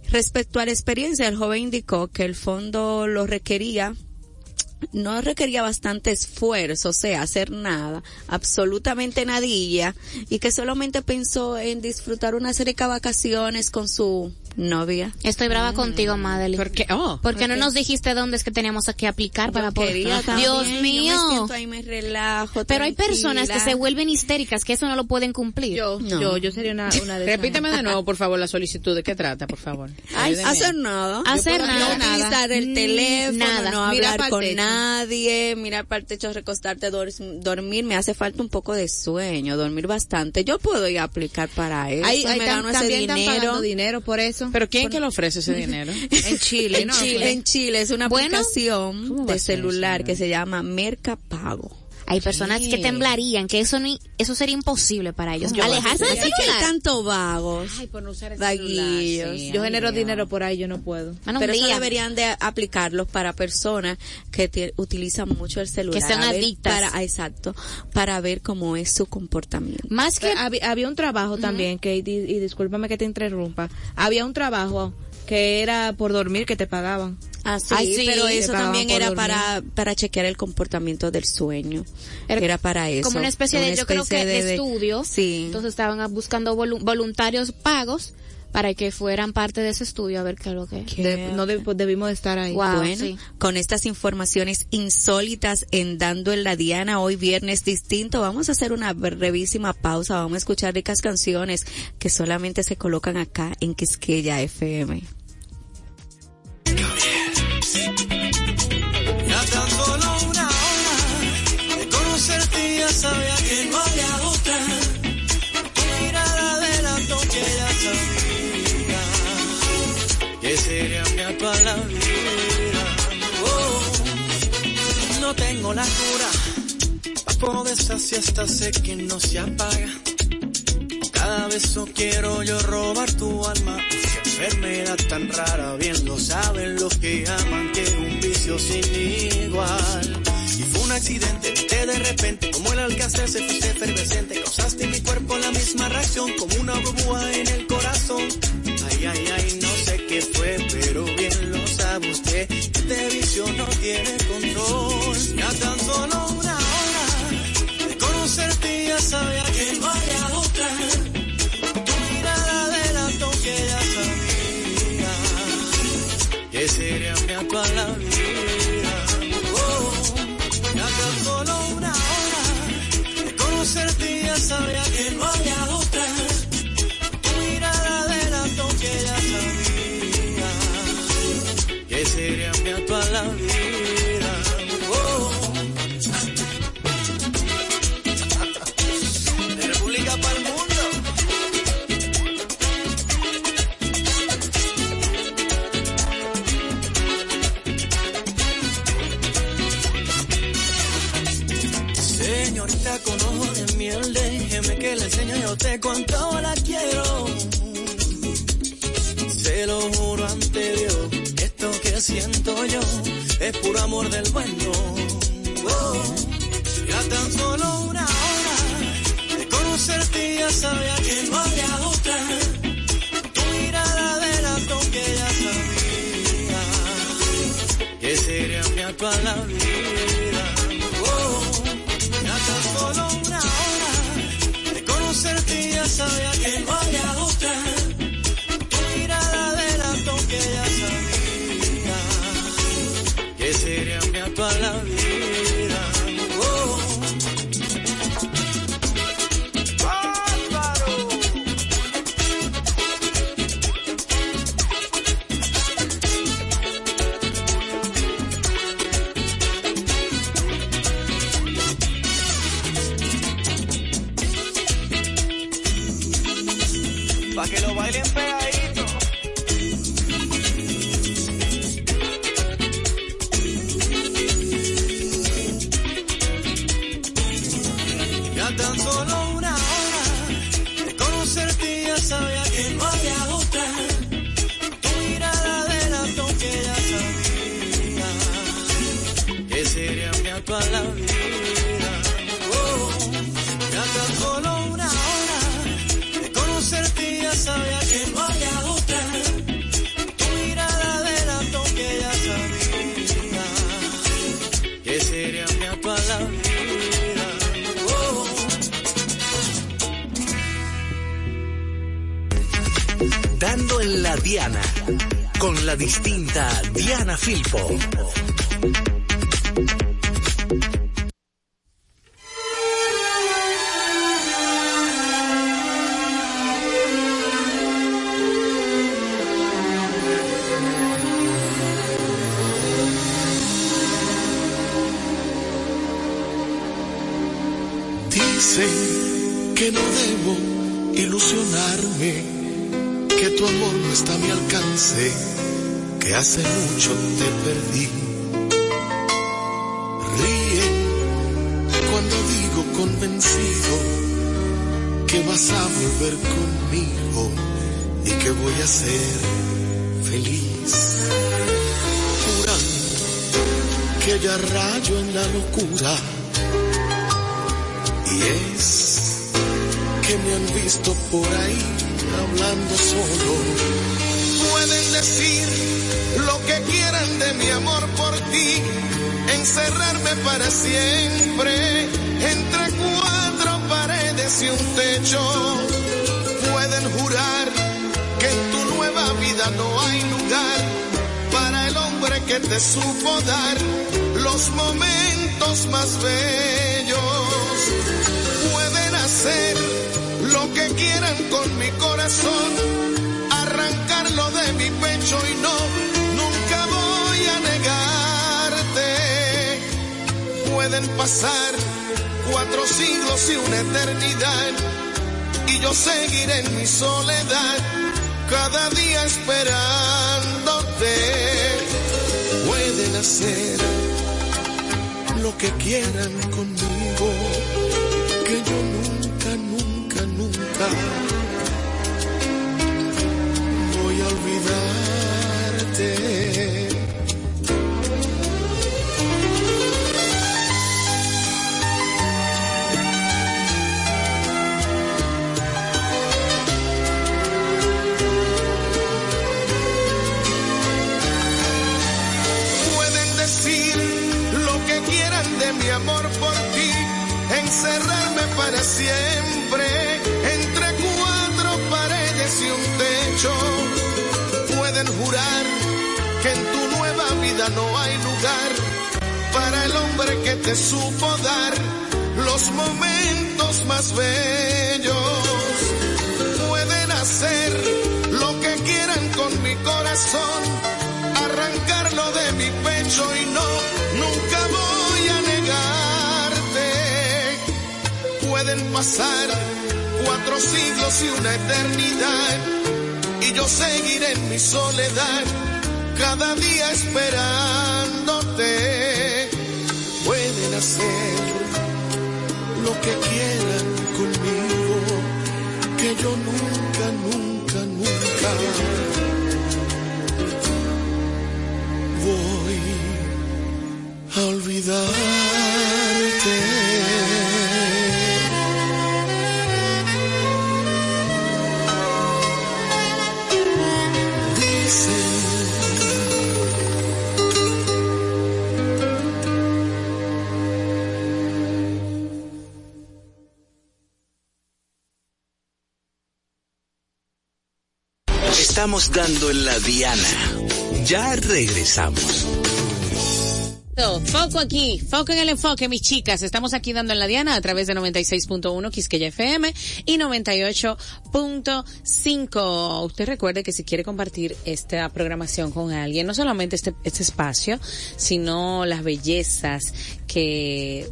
D: Respecto a la experiencia, el joven indicó que el fondo lo requería no requería bastante esfuerzo, o sea, hacer nada, absolutamente nadilla, y que solamente pensó en disfrutar unas ricas vacaciones con su novia.
H: Estoy brava contigo, Madeline.
B: ¿Por qué? Oh.
H: Porque no nos dijiste dónde es que teníamos que aplicar para poder.
D: también,
H: Dios
D: yo me
H: mío.
D: siento ahí, me relajo.
H: Pero hay personas que se vuelven histéricas, que eso no lo pueden cumplir.
E: Yo,
D: No.
E: yo, yo sería una, una de esas.
B: Repíteme de nuevo, por favor, la solicitud. ¿De qué trata, por favor? [LAUGHS]
D: Ay, hacer nada.
H: Hacer
D: puedo
H: nada.
D: No utilizar el
H: Mm,
D: teléfono,
H: nada.
D: no
E: Mirar
D: hablar con
E: techo.
D: nadie, mirar para el techo, recostarte, dor- dormir. Me hace falta un poco de sueño, dormir bastante. Yo puedo ir a aplicar para eso.
E: Ahí, ahí
D: me gano ese dinero.
E: dinero por eso.
B: ¿Pero quién que le ofrece ese dinero? [LAUGHS]
E: en Chile,
D: En
E: ¿no?
D: Chile, en Chile es una
H: Bueno,
D: aplicación
B: ¿cómo va
D: de celular que se llama Mercapago.
H: Hay personas que temblarían, que eso ni, eso sería imposible para ellos.
B: Yo
H: Alejarse del celular.
D: tanto vagos.
B: Ay, por no usar el
D: Vaguillos.
B: celular, sí,
E: Yo genero
B: Dios.
E: dinero por ahí, yo no puedo.
H: Bueno, un
D: Pero eso deberían de aplicarlos para personas que ti- utilizan mucho el celular.
H: Que sean adictas.
D: Para, ah, exacto, para ver cómo es su comportamiento.
H: Más que
E: Había, había un trabajo también, que, y, y discúlpame que te interrumpa, había un trabajo que era por dormir que te pagaban.
D: Ah, sí,
H: Ay, sí,
D: pero eso también era
E: dormir.
D: para, para chequear el comportamiento del sueño.
H: Era
D: Era, para eso.
H: como una especie de,
D: Una
H: yo creo que de, estudio.
D: Sí.
H: Entonces estaban buscando volu- voluntarios pagos para que fueran parte de ese estudio a ver qué es lo que.
E: De- no deb- debimos de estar ahí.
H: Wow.
D: bueno,
H: sí.
D: con estas informaciones insólitas en Dando en la Diana, hoy viernes distinto, vamos a hacer una brevísima pausa, vamos a escuchar ricas canciones que solamente se colocan acá en Quisqueya FM.
I: que no había otra. Tu mirada de las noches ya sabía que sería mi alma la vida. No tengo la cura para poder saciar esta sed que no se apaga. Cada beso quiero yo robar tu alma. Qué enfermedad tan rara, bien lo saben los que aman que es un vicio sin igual. Si fue un accidente, te de repente, como el alcance se fuiste efervescente, causaste en mi cuerpo la misma reacción, como una burbuja en el corazón. Ay, ay, ay, no sé qué fue, pero bien lo sabe usted, que este te visión no tiene control. Ya tan solo una hora de conocerte ya sabía te controla tan solo la
B: Diana, con la distinta Diana Filpo.
J: donde supo dar los momentos más bellos. Pueden hacer lo que quieran con mi corazón, arrancarlo de mi pecho y no, nunca voy a negarte. Pueden pasar cuatro siglos y una eternidad y yo seguiré en mi soledad cada día esperándote pueden hacer lo que quieran conmigo. Para siempre entre cuatro paredes y un techo. Pueden jurar que en tu nueva vida no hay lugar para el hombre que te supo dar los momentos más bellos. Pueden hacer lo que quieran con mi corazón, arrancarlo de mi pecho y no, nunca Pueden pasar cuatro siglos y una eternidad y yo seguiré en mi soledad cada día esperándote. Pueden hacer lo que quieran conmigo, que yo nunca, nunca, nunca voy a olvidarte.
B: Estamos dando en la diana. Ya regresamos.
C: Foco aquí, foco en el enfoque, mis chicas. Estamos aquí dando en la diana a través de 96.1 Quisqueya FM y 98.5. Usted recuerde que si quiere compartir esta programación con alguien, no solamente este, este espacio, sino las bellezas que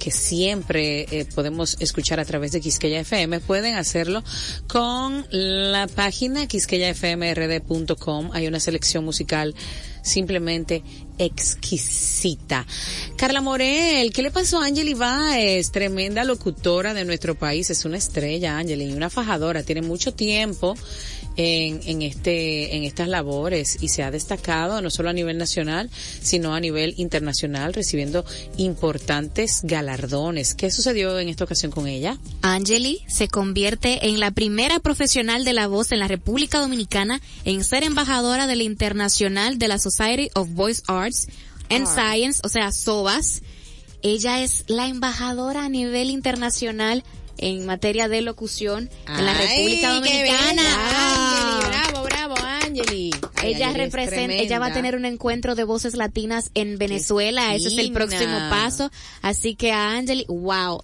C: que siempre eh, podemos escuchar a través de Quisqueya FM, pueden hacerlo con la página quisqueyafmrd.com. Hay una selección musical simplemente exquisita. Carla Morel, ¿qué le pasó a Angeli Baez? Tremenda locutora de nuestro país, es una estrella, Angeli, una fajadora, tiene mucho tiempo en, en este, en estas labores y se ha destacado no solo a nivel nacional, sino a nivel internacional, recibiendo importantes galardones. ¿Qué sucedió en esta ocasión con ella?
H: Angeli se convierte en la primera profesional de la voz en la República Dominicana en ser embajadora de la Internacional de la Society of Voice Arts and Science, o sea, SOVAS. Ella es la embajadora a nivel internacional en materia de locución en la República Dominicana.
C: bravo, bravo, Angeli. Ay,
H: ella
C: Angeli
H: representa, ella va a tener un encuentro de voces latinas en Venezuela, ese es el próximo paso, así que a Angeli, wow,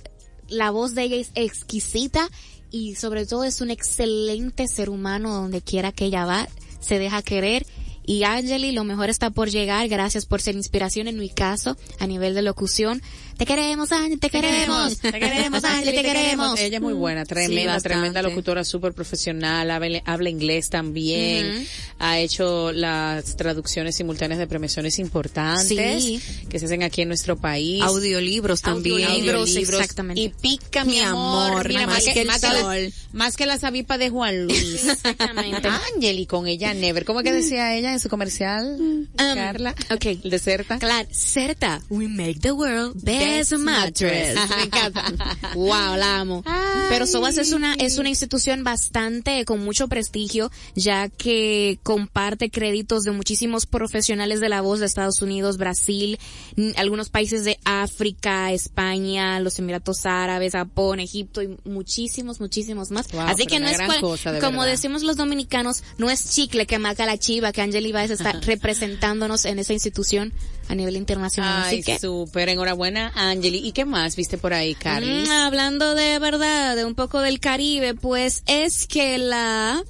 H: la voz de ella es exquisita y sobre todo es un excelente ser humano donde quiera que ella va, se deja querer. Y Angeli, lo mejor está por llegar, gracias por ser inspiración en mi caso a nivel de locución. Te queremos, Angeli, te queremos, te queremos, [LAUGHS] Angeli, te queremos.
C: Ella es muy buena, tremenda, tremenda locutora, súper profesional, habla, habla inglés también, ha hecho las traducciones simultáneas de premiaciones importantes
H: Sí.
C: que se hacen aquí en nuestro país.
D: Audiolibros también.
H: Audiolibros, exactamente.
C: Y pica, mi,
D: Mi
C: amor, mira,
D: más que el
C: más
D: sol.
C: más que la sabipa de Juan Luis. [LAUGHS]
H: Exactamente.
C: Angeli con ella never. ¿Cómo que decía ella en su comercial, Carla?
H: ok.
C: De Certa.
H: Claro, Certa, we make the world mattress. Me encanta. [LAUGHS] wow, la amo. Pero Sobas es una, es una institución bastante, con mucho prestigio, ya que comparte créditos de muchísimos profesionales de la voz de Estados Unidos, Brasil, algunos países de África, España, los Emiratos Árabes, Japón, Egipto y muchísimos, muchísimos más.
C: Wow,
H: Así que no es cual-
C: cosa, de
H: como
C: verdad.
H: decimos los dominicanos, no es chicle que marca la chiva, que Angeli Baez está [LAUGHS] representándonos en esa institución a nivel internacional.
C: Ay,
H: Así que,
C: súper, enhorabuena, Angeli. ¿Y qué más viste por ahí, Carly?
H: Mm, hablando de verdad, de un poco del Caribe, pues es que la,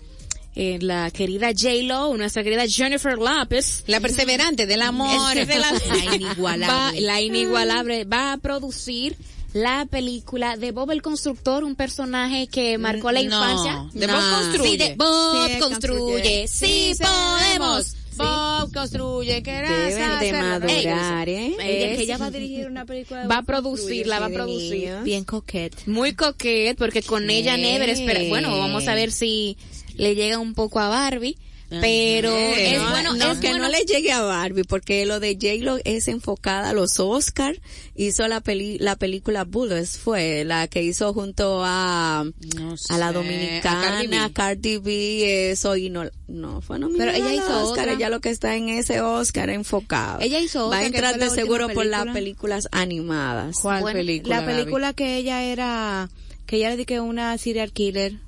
H: eh, la querida J-Lo, nuestra querida Jennifer Lopez,
C: La perseverante del amor.
H: es de la, [LAUGHS] [LAUGHS]
C: La inigualable.
H: va- la inigualable, va a producir la película de Bob el Constructor, un personaje que marcó la
C: No,
H: infancia.
C: de Bob construye.
H: Sí, de Bob
D: Sí,
H: construye. Sí, podemos.
C: Bob construye, que
D: Deben de madurar, ¿eh?
E: Ella,
H: Es-
E: ella va a dirigir una película de
H: va a producirla, va a producir.
D: Bien coquete.
H: Muy coquet, porque con ella Never espera, bueno, vamos a ver si le llega un poco a Barbie, pero es
D: No,
H: bueno,
D: no,
H: es
D: que
H: bueno.
D: no le llegue a Barbie, porque lo de J-Lo es enfocada a los Oscar. Hizo la peli, la película Bullets, fue la que hizo junto a,
K: No
D: a la dominicana,
K: a
D: Cardi B, eso, y no, no fue nominada
E: Pero ella hizo
D: Oscar,
E: otra.
D: ella lo que está en ese Oscar enfocado.
E: Ella hizo
D: Va a entrar de seguro por las
E: película.
D: películas animadas.
K: ¿Cuál
H: Bueno,
K: película?
E: La película que ella era, que ella le dediqué una serial killer,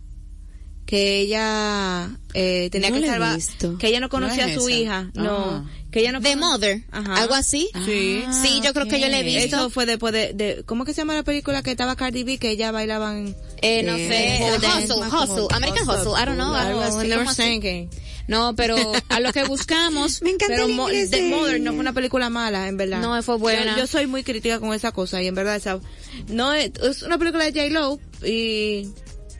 E: que ella eh, tenía
D: No
E: que salvar, que ella no conocía
K: ¿No es
E: a su
K: esa?
E: hija, no,
K: Ah.
E: que ella no
H: The Mother,
E: Ajá.
H: algo así.
E: Sí.
H: Sí, yo creo que yo le he visto.
E: Eso fue después de, de, ¿cómo que se llama la película que estaba Cardi B que ella bailaban?
H: Eh, no sé,
E: pole
H: Hustle, Hustle,
E: como-
H: American Hustle, I don't know, algo así.
E: Never.
H: No, pero a lo que buscamos, [LAUGHS]
D: Me encanta
E: Pero
D: el
E: Mo-
D: inglés
E: The
D: de
E: Mother no fue una película mala, en verdad.
H: No, fue buena.
E: Yo, yo soy muy crítica con esa cosa y en verdad esa no es, es una película de J Lo y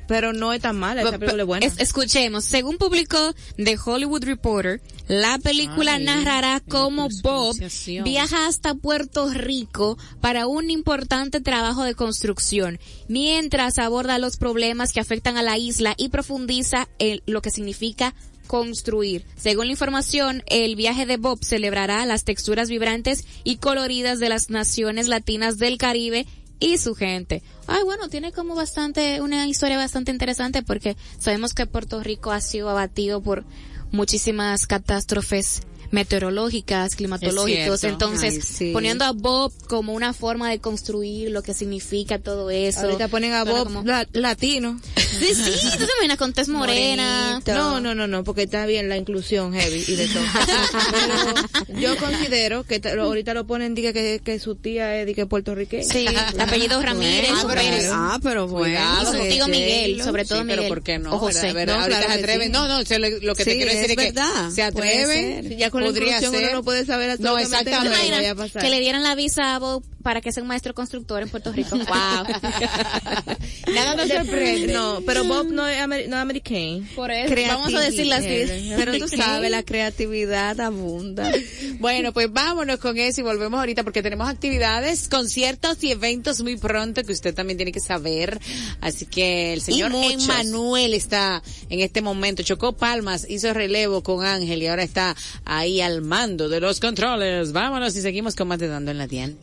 E: pero no es tan mala, esa película es buena.
H: Es- escuchemos, según publicó The Hollywood Reporter, la película
K: Ay,
H: narrará cómo Bob viaja hasta Puerto Rico para un importante trabajo de construcción, mientras aborda los problemas que afectan a la isla y profundiza en lo que significa construir. Según la información, el viaje de Bob celebrará las texturas vibrantes y coloridas de las naciones latinas del Caribe y su gente. Ay, bueno, tiene como bastante, una historia bastante interesante porque sabemos que Puerto Rico ha sido abatido por muchísimas catástrofes meteorológicas, climatológicos, entonces
D: Ay, sí.
H: poniendo a Bob como una forma de construir lo que significa todo eso.
E: Ahorita ponen a Bob
H: como-
E: la- latino.
H: Sí, sí, tú te imaginas [LAUGHS] con tez morena.
E: No, no, no, no, porque está bien la inclusión heavy y de todo. Pero yo considero que ahorita lo ponen diga que, que su tía es puertorriqueña.
H: Sí, el apellido Ramírez,
K: Ah,
H: o
K: pero-
H: Pérez.
D: Ah, pero bueno.
H: Y su tío Miguel, sobre todo
K: Sí,
H: Miguel.
K: pero ¿por qué no?
H: O José.
K: A ver,
E: No,
K: ahorita
E: claro
K: se atreven.
E: sí.
K: No, no, lo que te
D: Sí,
K: quiero decir
D: es
K: es, que
D: verdad,
K: se atreven.
E: Ya con la
K: podría
E: inclusión
K: ser.
E: uno no puede saber
K: No,
E: absolutamente
H: ¿Te
K: exactamente.
E: nada que
H: le dieran la visa a Bob para que sea un maestro constructor en Puerto Rico? [LAUGHS] Wow. [LAUGHS]
K: Nada nos sorprende.
E: No, pero Bob no es, amer- no es americano.
H: Por eso, vamos a decirlo así.
D: Pero tú sabes, la creatividad abunda.
K: Bueno, pues vámonos con eso y volvemos ahorita porque tenemos actividades, conciertos y eventos muy pronto que usted también tiene que saber. Así que el señor. Emanuel está en este momento, chocó palmas, hizo relevo con Ángel y ahora está ahí al mando de los controles. Vámonos y seguimos con más de Dando en la Diana.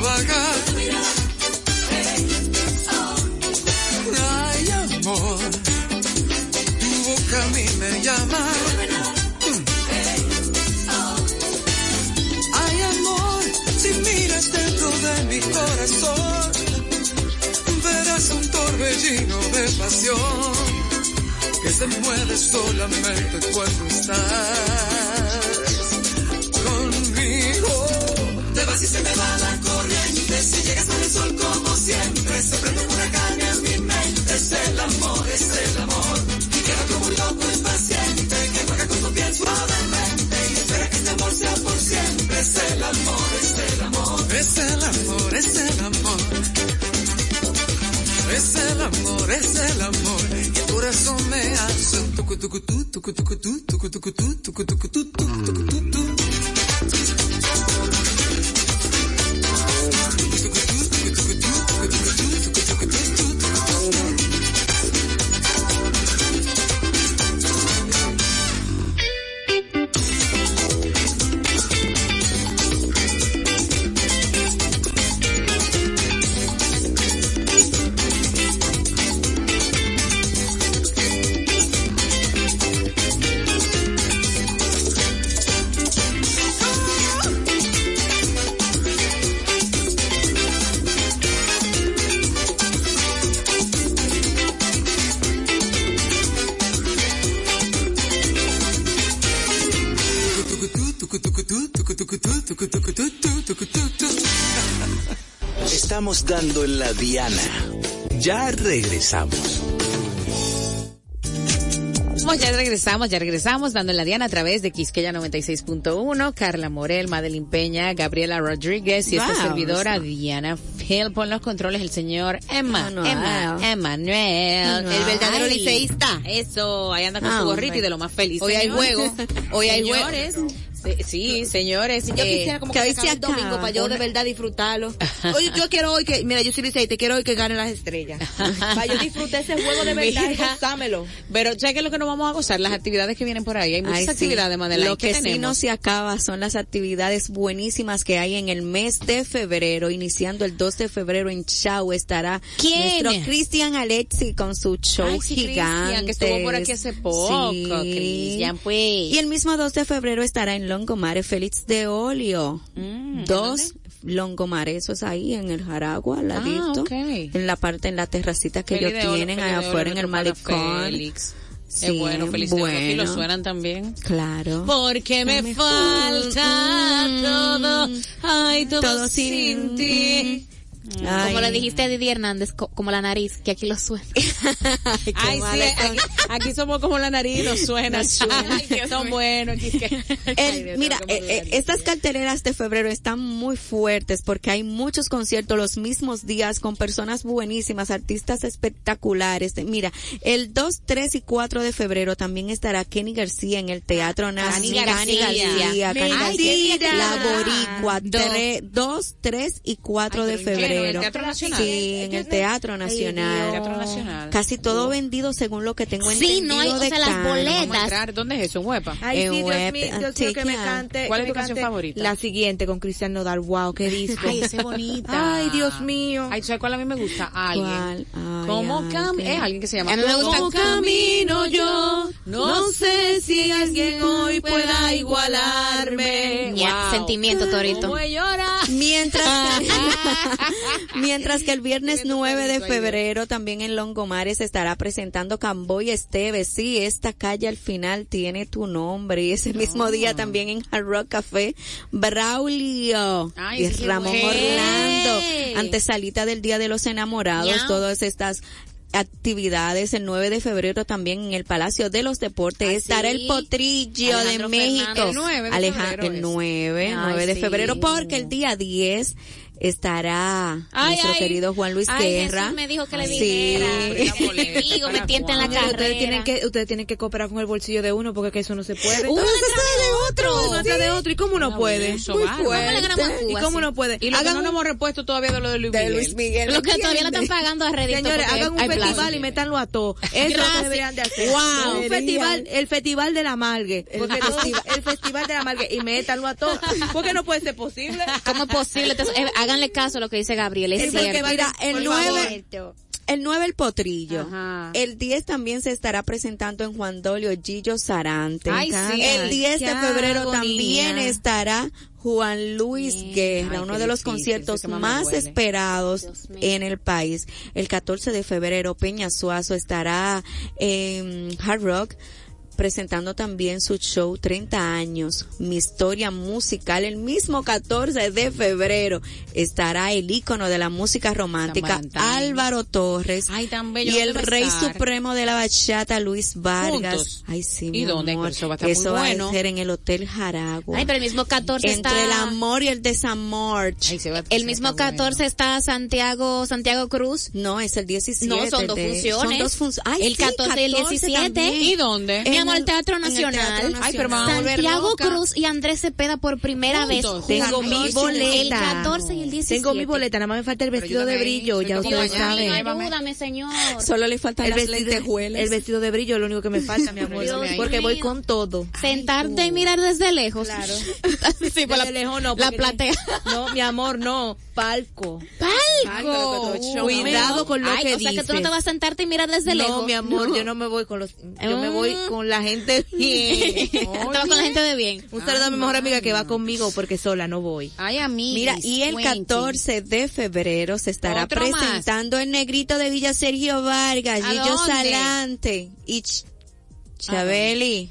L: Bajas. Ay, amor, tu boca a mí me llama. Ay, amor, si miras dentro de mi corazón, verás un torbellino de pasión que se mueve solamente cuando estás conmigo. Te vas y se me va la llegas al sol como siempre, se prende un huracán en mi mente, es el amor, es el amor, y
I: queda como un loco impaciente, que juega con tu piel suavemente, y espera que este amor sea por siempre, es el amor, es el amor, es el amor, es el amor. Es el amor, es el amor, y el corazón me hace tucu tucu tu, tucu tucu tu, tucu tucu tu, tucu tucu tu, tucu
B: Estamos dando en la diana. Ya regresamos.
C: Ya regresamos, ya regresamos, dando en la Diana a través de Quisqueya 96.1, Carla Morel, Madeline Peña, Gabriela Rodríguez y esta
D: Wow.
C: servidora Diana Phil, por los controles el señor Emma,
D: Manuel.
C: Emma, Emanuel,
D: Manuel.
C: el verdadero liceísta. Eso, ahí anda con
D: Ah,
C: su gorrito
D: hombre.
C: y de lo más feliz.
E: Hoy hay juego. Hoy hay juego.
C: Sí, sí, señores.
E: Yo
C: eh,
E: quisiera como
D: que
E: que,
D: hoy
E: se
D: se
E: acabe el domingo para yo de verdad disfrutarlo. [LAUGHS] Oye, yo quiero hoy que, mira, yo soy liceísta y quiero hoy que ganen las estrellas. [LAUGHS] para yo disfrutar ese juego de [LAUGHS] verdad y
C: Mira.
E: gozámelo.
C: Pero ya que lo que nos vamos a gozar, las actividades que vienen por ahí. Hay muchas
D: Ay, sí.
C: actividades, Madeleine.
D: Lo
C: ¿Qué
D: que sí no se acaba son las actividades buenísimas que hay en el mes de febrero. Iniciando el 2 de febrero en Chau estará
C: ¿Quién?
D: nuestro Cristian Alexi con su show
C: Ay, sí,
D: gigante.
C: Cristian, que estuvo por aquí hace poco, Cristian, pues.
D: Y el mismo 2 de febrero estará en Longomare Félix de Olio.
C: Mm,
D: Dos Longomare, eso es ahí en el Jaragua, al ladito.
C: Ah.
D: En la parte, en la terracita que
C: Feli
D: ellos tienen allá afuera en el malecón.
C: Félix.
D: Sí,
C: es bueno, feliz oro. Aquí lo
D: bueno.
C: suenan también.
D: Claro.
C: Porque me
D: Me
C: falta todo, ay, todo,
D: todo
C: sin
D: sin
C: ti.
D: Ay.
H: Como le dijiste a Didi Hernández, co- como la nariz, que aquí lo suena. [LAUGHS]
D: Ay,
C: Ay, sí, aquí, aquí somos como la nariz, nos suena.
D: Nos suena.
C: Ay, que son buenos. aquí que- [LAUGHS]
D: El-
C: Ay, Dios,
D: mira, eh, eh, estas carteleras de febrero están muy fuertes porque hay muchos conciertos los mismos días con personas buenísimas, artistas espectaculares. Mira, el 2, 3 y 4 de febrero también estará Kenny García en el Teatro Nacional.
C: García.
D: García, Kenny
C: Mentira.
D: García, La Boricua,
C: Do-
D: 2, 3 y 4
C: Ay,
D: de
C: pero ¿en qué? ¿En el
D: febrero.
C: Teatro Nacional?
D: Sí, en el Teatro Nacional.
C: Teatro Nacional.
D: Casi todo vendido según lo que tengo
H: Sí,
D: entendido
H: no hay- o sea, las boletas.
C: ¿Dónde es eso? ¿En Huepa?
E: Ay,
D: En
E: sí, Dios mío, Dios mío, que me cante.
C: ¿Cuál es tu canción favorita?
E: La siguiente con Cristian Nodal. Wow, qué disco.
C: Ay, esa es bonita.
E: Ay, Dios mío.
C: Ay, ¿sabes cuál a mí me gusta? Alguien.
D: Ay,
C: ¿Cómo camino? Es alguien que se llama. ¿Cómo camino yo? No sé si alguien hoy pueda igualarme.
H: Sentimiento, Torito.
D: Mientras [LAUGHS] [LAUGHS] mientras que el viernes 9 de febrero también en Longomares se estará presentando Camboy Esteves. Sí, esta calle al final tiene tu nombre. Y ese mismo día también en Hard Rock Café, Braulio
C: Ay,
D: y Ramón
C: bueno.
D: Orlando. Antesalita del Día de los Enamorados, todas estas actividades el 9 de febrero también en el Palacio de los Deportes
H: Ah,
D: estará el Potrillo
H: Alejandro
D: de México
H: Fernández.
C: El 9 de
D: Aleja-
C: febrero
D: el
C: es.
D: 9,
H: Ay,
D: 9 de
H: sí.
D: febrero, porque el día 10 estará
H: Ay,
D: nuestro
H: ay.
D: querido Juan Luis
H: Ay,
D: Guerra.
H: Jesús me dijo que le
D: Sí.
H: dijera.
C: Polémica [LAUGHS]
H: Digo, me
C: para
H: tienta en la carrera.
E: Ustedes tienen que, ustedes tienen que cooperar con el bolsillo de uno porque que eso no se puede.
H: Uno detrás de otro.
E: uno atrás de otro. ¿Y cómo uno puede? Muy.
H: ¿Cómo le ganamos a Cuba,
E: ¿Y cómo
H: así?
E: uno puede?
C: Y lo que
E: Hagan
C: no
E: un-
C: hemos repuesto todavía de lo de Luis
D: de
C: Miguel.
D: Luis Miguel.
H: Lo que
D: ¿me
H: todavía la están [LAUGHS] pagando a Redito.
E: Señores, hagan un
H: plazo.
E: festival y métanlo a todos. Eso es lo que deberían de hacer.
D: Wow.
E: Un festival, el festival de la malgue. Porque
D: El
E: todo-
D: festival.
E: el festival de la malgue y métanlo a todos. Porque no puede ser posible.
H: ¿Cómo es posible? Entonces, eh, háganle caso a lo que dice Gabriel, es
E: Sí, porque
H: cierto.
D: Mira, el
E: Por
D: 9, el 9 el potrillo.
C: Ajá.
D: El 10 también se estará presentando en Juan Dolio Gillo Sarante.
C: Ay, sí.
D: El 10 de febrero
E: agonía.
D: también estará Juan Luis Guerra,
C: Ay,
D: uno de los
C: difícil,
D: conciertos
C: más
D: esperados en el país. El 14 de febrero, Peña Suazo estará en Hard Rock presentando también su show 30 años, mi historia musical. El mismo 14 de febrero estará el ícono de la música romántica. Álvaro Torres.
C: Ay, tan bello.
D: y el
C: ¿dónde va a
D: rey
C: estar?
D: supremo de la bachata, Luis Vargas.
C: Juntos.
D: Ay, sí, mi
C: ¿Y dónde?
D: amor.
C: Eso va a estar muy
D: Eso
C: bueno.
D: a ser en el Hotel Jaragua.
H: Ay, pero el mismo 14
D: Entre
H: está...
D: el amor y el desamor.
C: Ay,
H: El mismo
C: está
H: 14
C: bueno.
H: está Santiago, Santiago Cruz.
D: No, es el 17.
H: No, son dos
D: de-
H: funciones.
D: Son dos funciones. Ay,
H: El
D: sí,
H: 14 y el 17.
D: también.
C: ¿Y dónde?
D: En
H: el Teatro
D: el
H: Nacional.
D: Teatro
C: Ay, pero
H: Santiago. Cruz y Andrés Cepeda por primera vez.
C: Juntos.
E: Tengo mi
H: El
E: boleta.
H: 14 y el 17.
E: Tengo mi boleta, nada más me falta el vestido de brillo, ya ustedes saben.
H: Ayúdame, señor.
D: Solo le faltan
E: El vestido,
D: lentejuelas.
E: el vestido de brillo es lo único que me falta, mi amor. Porque voy con todo.
H: Sentarte y mirar desde lejos.
E: Claro. [LAUGHS]
H: sí, por la,
E: Desde lejos no,
H: la platea.
E: No, mi amor, no. Palco.
H: ¡Palco!
E: Palco. Cuidado con lo
H: Ay,
E: que
H: O sea que tú no
E: dices.
H: te vas a sentarte y mirar desde lejos.
E: No, mi amor, yo no me voy con los, yo me voy
H: Mm.
E: con la gente [LAUGHS] bien.
H: Vas con la gente de bien.
E: Un saludo a mi mejor amiga que va conmigo porque sola no voy.
C: Ay, amigos.
D: Mira, y el 14 de febrero se estará presentando el negrito de Villa Sergio Vargas,
C: ¿A
D: Gillo? Salante y Ch- Chabeli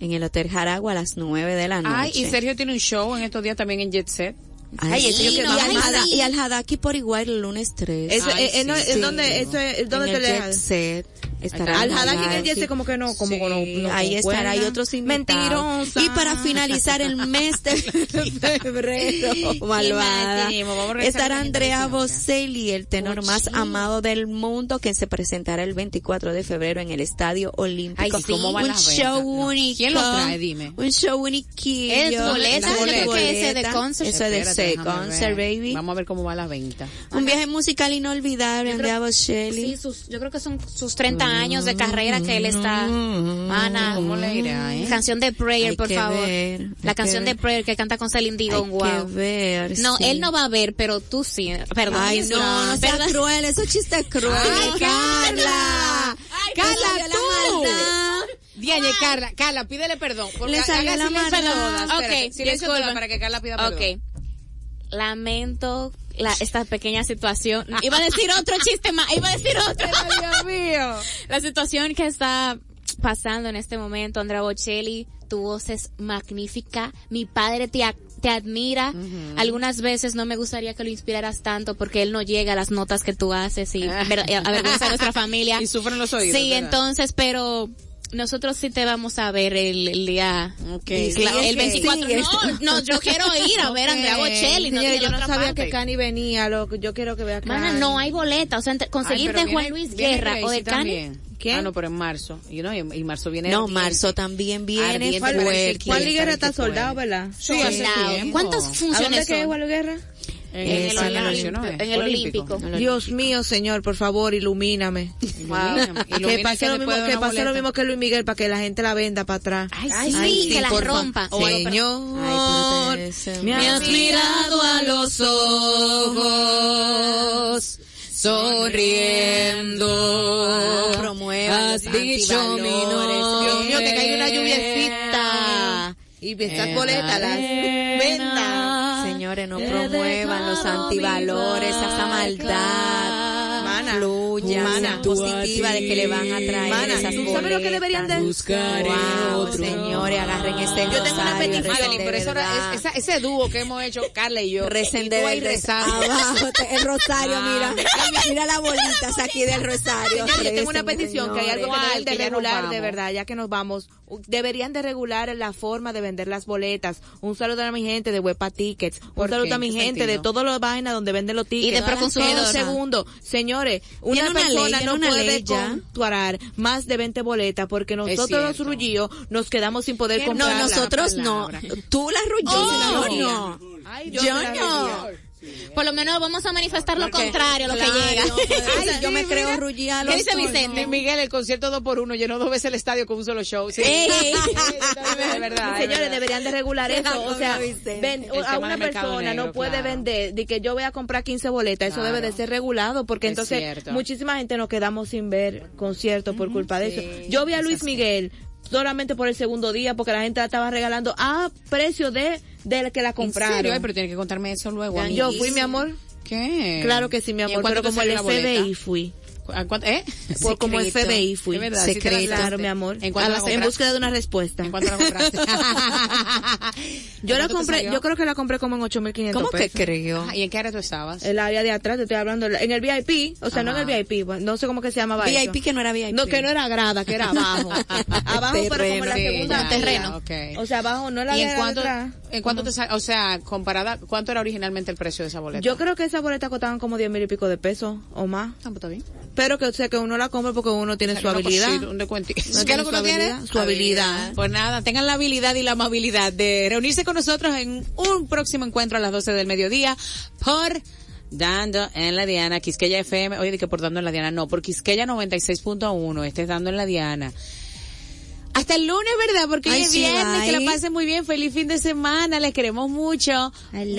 D: en el Hotel Jaragua a las 9 de la noche.
C: Ay, y Sergio tiene un show en estos días también en Jet Set.
D: Ay,
E: ese yo
D: y,
E: que
D: al
E: vamos.
D: Hada- y al Hadaki por igual el lunes 3.
E: Eso,
C: Ay,
E: eh, eh, no,
C: sí,
E: ¿es
C: sí.
E: donde, eso es, ¿dónde
D: en
E: te
D: el
E: le
D: Jet Set estará
E: Al Hadaki en el como que no, como que no,
D: Sí,
E: no
D: ahí estará, hay otros invitados.
E: Mentirosa.
D: Y para finalizar el mes de [LAUGHS] febrero, malvada, estará Andrea Bocelli, el tenor más amado del mundo, que se presentará el 24 de febrero en el Estadio Olímpico.
C: Ay, sí, ¿cómo van
D: un show único.
C: ¿Quién lo trae? Dime.
D: Un show uniquillo.
H: ¿Es boleta?
D: Las
H: Yo creo que ese de concert.
D: Eso es de concert, baby.
C: Vamos a ver cómo va la venta.
D: Un viaje musical inolvidable, Andrea Bocelli.
H: Sí, sus, yo creo que son sus 30 años de carrera que él está. Ana,
C: ¿Cómo le irá, eh?
H: Canción de Prayer,
D: Hay
H: por favor.
D: ver,
H: la canción de. Prayer que canta con Celine Dion, wow.
D: que ver,
H: No,
D: sí.
H: él no va a ver, pero tú sí. Perdón.
D: Ay, no, no seas
H: ¿Verdad?
D: cruel, eso chiste cruel.
C: Ay,
D: Carla.
C: Carla, tú. Carla, Carla, pídele perdón. porque
D: Le salió la
C: silencio
D: maldad.
C: todas, espérate,
H: Ok,
C: silencio
H: disculpa.
C: para que Carla pida perdón.
H: Ok. Lamento la, esta pequeña situación. Iba a decir otro chiste más, iba a decir otro. [LAUGHS]
C: Dios mío.
H: La situación que está pasando en este momento, Andrea Bocelli, tu voz es magnífica. Mi padre te, te admira. Algunas veces no me gustaría que lo inspiraras tanto porque él no llega a las notas que tú haces y [LAUGHS] ver- avergüenza a nuestra familia.
C: Y sufren los oídos.
H: Sí,
C: ¿verdad?
H: entonces, pero nosotros sí te vamos a ver el, el día.
C: Ok.
H: Cla- el
D: que
H: 24.
D: sigue.
H: No, no, yo quiero ir a [LAUGHS] ver a Andrea. Bocelli. No,
E: yo no sabía
H: parte.
E: que Cani venía, lo que yo quiero que vea Cani.
H: No hay boleta. O sea, entre- conseguir
C: Ay,
H: de Juan Luis Guerra o de Cani.
E: ¿Quién?
C: Ah, no, pero en marzo. Y, no, y, marzo viene
D: No,
C: ardiente.
D: marzo también viene.
E: Juan Liguerra
C: sabe
E: está
C: que
E: soldado, ¿verdad?
C: Sí, hace tiempo.
H: ¿Cuántas
E: ¿A dónde
H: funciones son?
E: Juan Liguerra?
C: En,
H: En
C: el,
H: el
C: en el
H: Olímpico.
C: Olímpico.
H: En el Olímpico.
E: Dios mío, señor, por favor, ilumíname. [LAUGHS]
C: Ilumíname.
E: que pase, lo mismo, que pase lo mismo que Luis Miguel para que la gente la venda para atrás.
H: Ay, sí, que la rompa.
E: Señor,
D: Ay,
E: me has mirado a los
C: ojos, sonriendo.
D: Promueva
C: Has dicho mi nombre.
E: Dios mío, que caiga una lluviecita. Y estas boletas las venda.
D: No promuevan los antivalores, esa maldad.
E: Mana,
D: Fluya,
E: mana.
D: sean positiva de que le van a traer
E: Mana,
D: esas
E: ¿tú sabes lo que deberían de-
C: Buscaré
D: Wow,
C: otro.
D: señores, agarren ese
E: Yo tengo una petición.
C: pero eso es- esa- ese dúo que hemos hecho, Carla y yo.
D: Recen
C: y tú ahí
D: verdad.
C: rezando. [LAUGHS]
D: Abajo, el rosario, mira. Mira las bolitas aquí del rosario.
E: Señor, yo tengo una petición, que hay algo que deben de regular, de verdad, ya que nos vamos. Deberían de regular la forma de vender las boletas. Un saludo a mi gente de Huepa Tickets. Un
C: ¿Por
E: saludo a mi
C: ¿En qué
E: gente
C: sentido?
E: de todas las vainas donde venden los tickets.
H: Y de Proconsumidor.
E: Un segundo. Señores, una
D: una
E: persona
D: ley,
E: no
D: una
E: puede comprar más de 20 boletas porque nosotros los rullidos nos quedamos sin poder
C: ¿Qué?
D: No,
E: comprar.
D: nosotros no. Tú la
E: Oh.
D: rulló, no.
E: Ay,
D: Yo
E: la
D: no.
H: Por lo menos vamos a manifestar lo contrario, lo
D: Claro,
H: que llega.
D: Ay, yo me [LAUGHS] creo a
H: ¿Qué dice Vicente?
C: Miguel, el concierto 2 por 1 llenó dos veces el estadio con un solo show. Sí. [LAUGHS]
H: Ey. [LAUGHS]
C: de verdad. es
E: Señores,
C: verdad.
E: deberían de regular eso. O sea, ven- a una persona no puede
C: claro.
E: vender de que yo voy a comprar 15 boletas. Eso
C: Claro.
E: debe de ser regulado porque
C: Es
E: entonces
C: cierto.
E: muchísima gente nos quedamos sin ver conciertos por culpa de eso. Yo vi a Luis Miguel solamente por el segundo día porque la gente la estaba regalando a precio de, de que la
M: ¿En
E: compraron.
M: serio? Ay, pero tiene que contarme eso luego.
E: Ya, Yo fui, mi amor.
M: ¿Qué?
E: Claro que sí, mi
M: ¿Y en
E: amor, pero como el? FBI fui.
M: ¿A cuánto- ¿Eh? [LAUGHS]
E: Por como el
M: Secreto.
E: FBI fui.
M: Es verdad, sí
E: Secreto. Claro, mi amor.
M: ¿En
E: A
M: cuánto la
E: en búsqueda de una respuesta.
M: ¿En cuánto la compraste? [LAUGHS] [LAUGHS]
E: Yo la
M: ¿Cuánto te
E: compré, yo creo que la compré como en 8.500
D: ¿Cómo que
E: pesos.
D: creo?
M: ¿Y en qué área tú estabas?
E: El área de atrás, te estoy hablando, en el VIP, o sea, no en el VIP, no sé cómo que se llamaba eso.
D: VIP que no era VIP.
E: No, que no era grada, que era abajo. abajo, pero como en la
M: Sí,
E: segunda
M: ya,
E: terreno.
M: ya, ok.
E: O sea, abajo, no la
M: ¿Y en cuánto,
E: detrás.
M: En cuánto te o sea, comparada, cuánto era originalmente el precio de esa boleta?
E: Yo creo que esas boletas costaban como 10 mil y pico de pesos o más.
M: Ah, pues está bien.
E: Pero que, o sea, que uno la compra porque uno tiene su
M: Una
E: habilidad.
M: un descuentito.
E: No [LAUGHS]
M: ¿Qué es lo que uno
E: su
M: tiene?
E: su habilidad.
M: Pues nada, tengan la habilidad y la amabilidad de reunirse con nosotros en un próximo encuentro a las 12 del mediodía por Dando en la Diana, Quisqueya FM. Oye, de que por Dando en la Diana, no, por Quisqueya 96.1, este es Dando en la Diana. Hasta el lunes, ¿verdad? Porque hoy es viernes, que la pasen muy bien, feliz fin de semana, les queremos mucho. Bye.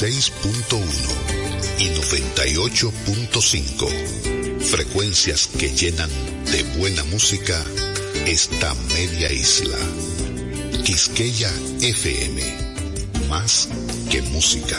A: 96.1 y 98.5. Frecuencias que llenan de buena música esta media isla. Quisqueya FM. Más que música.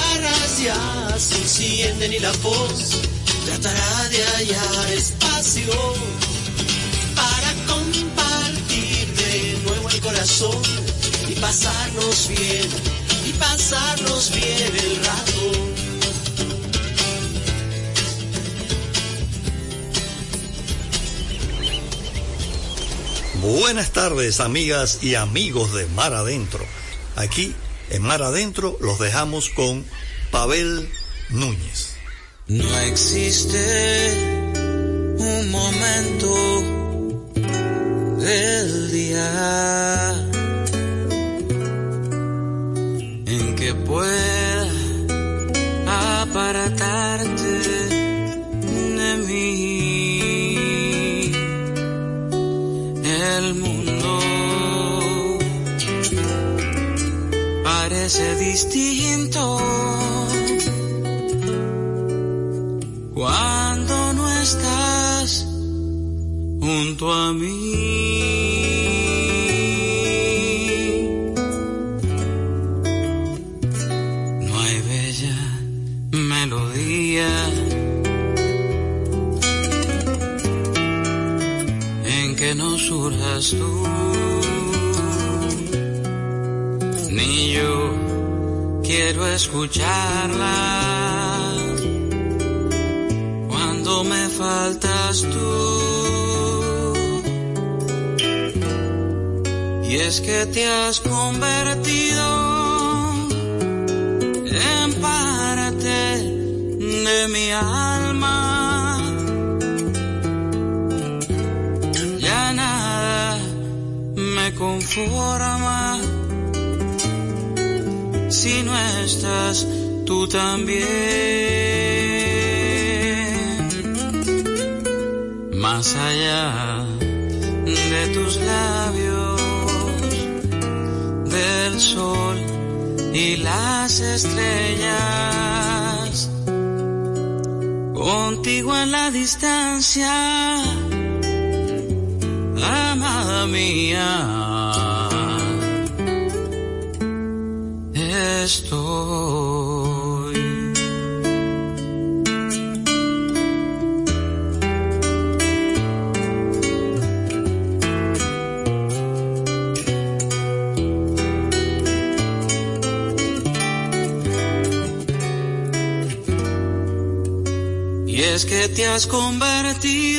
I: se encienden y la voz tratará de hallar espacio para compartir de nuevo el corazón y pasarnos bien, y pasarnos bien el rato.
N: Buenas tardes, amigas y amigos de Mar Adentro. Aquí en Mar Adentro los dejamos con Pavel Núñez.
O: No existe un momento del día en que pueda apartarte de mí. El mundo parece distinto cuando no estás junto a mí. No hay bella melodía en que no surjas tú, ni yo quiero escucharla faltas tú. Y es que te has convertido en parte de mi alma. Ya nada me conforma si no estás tú también. Más allá de tus labios, del sol y las estrellas, contigo en la distancia, amada mía. Estoy. Te has convertido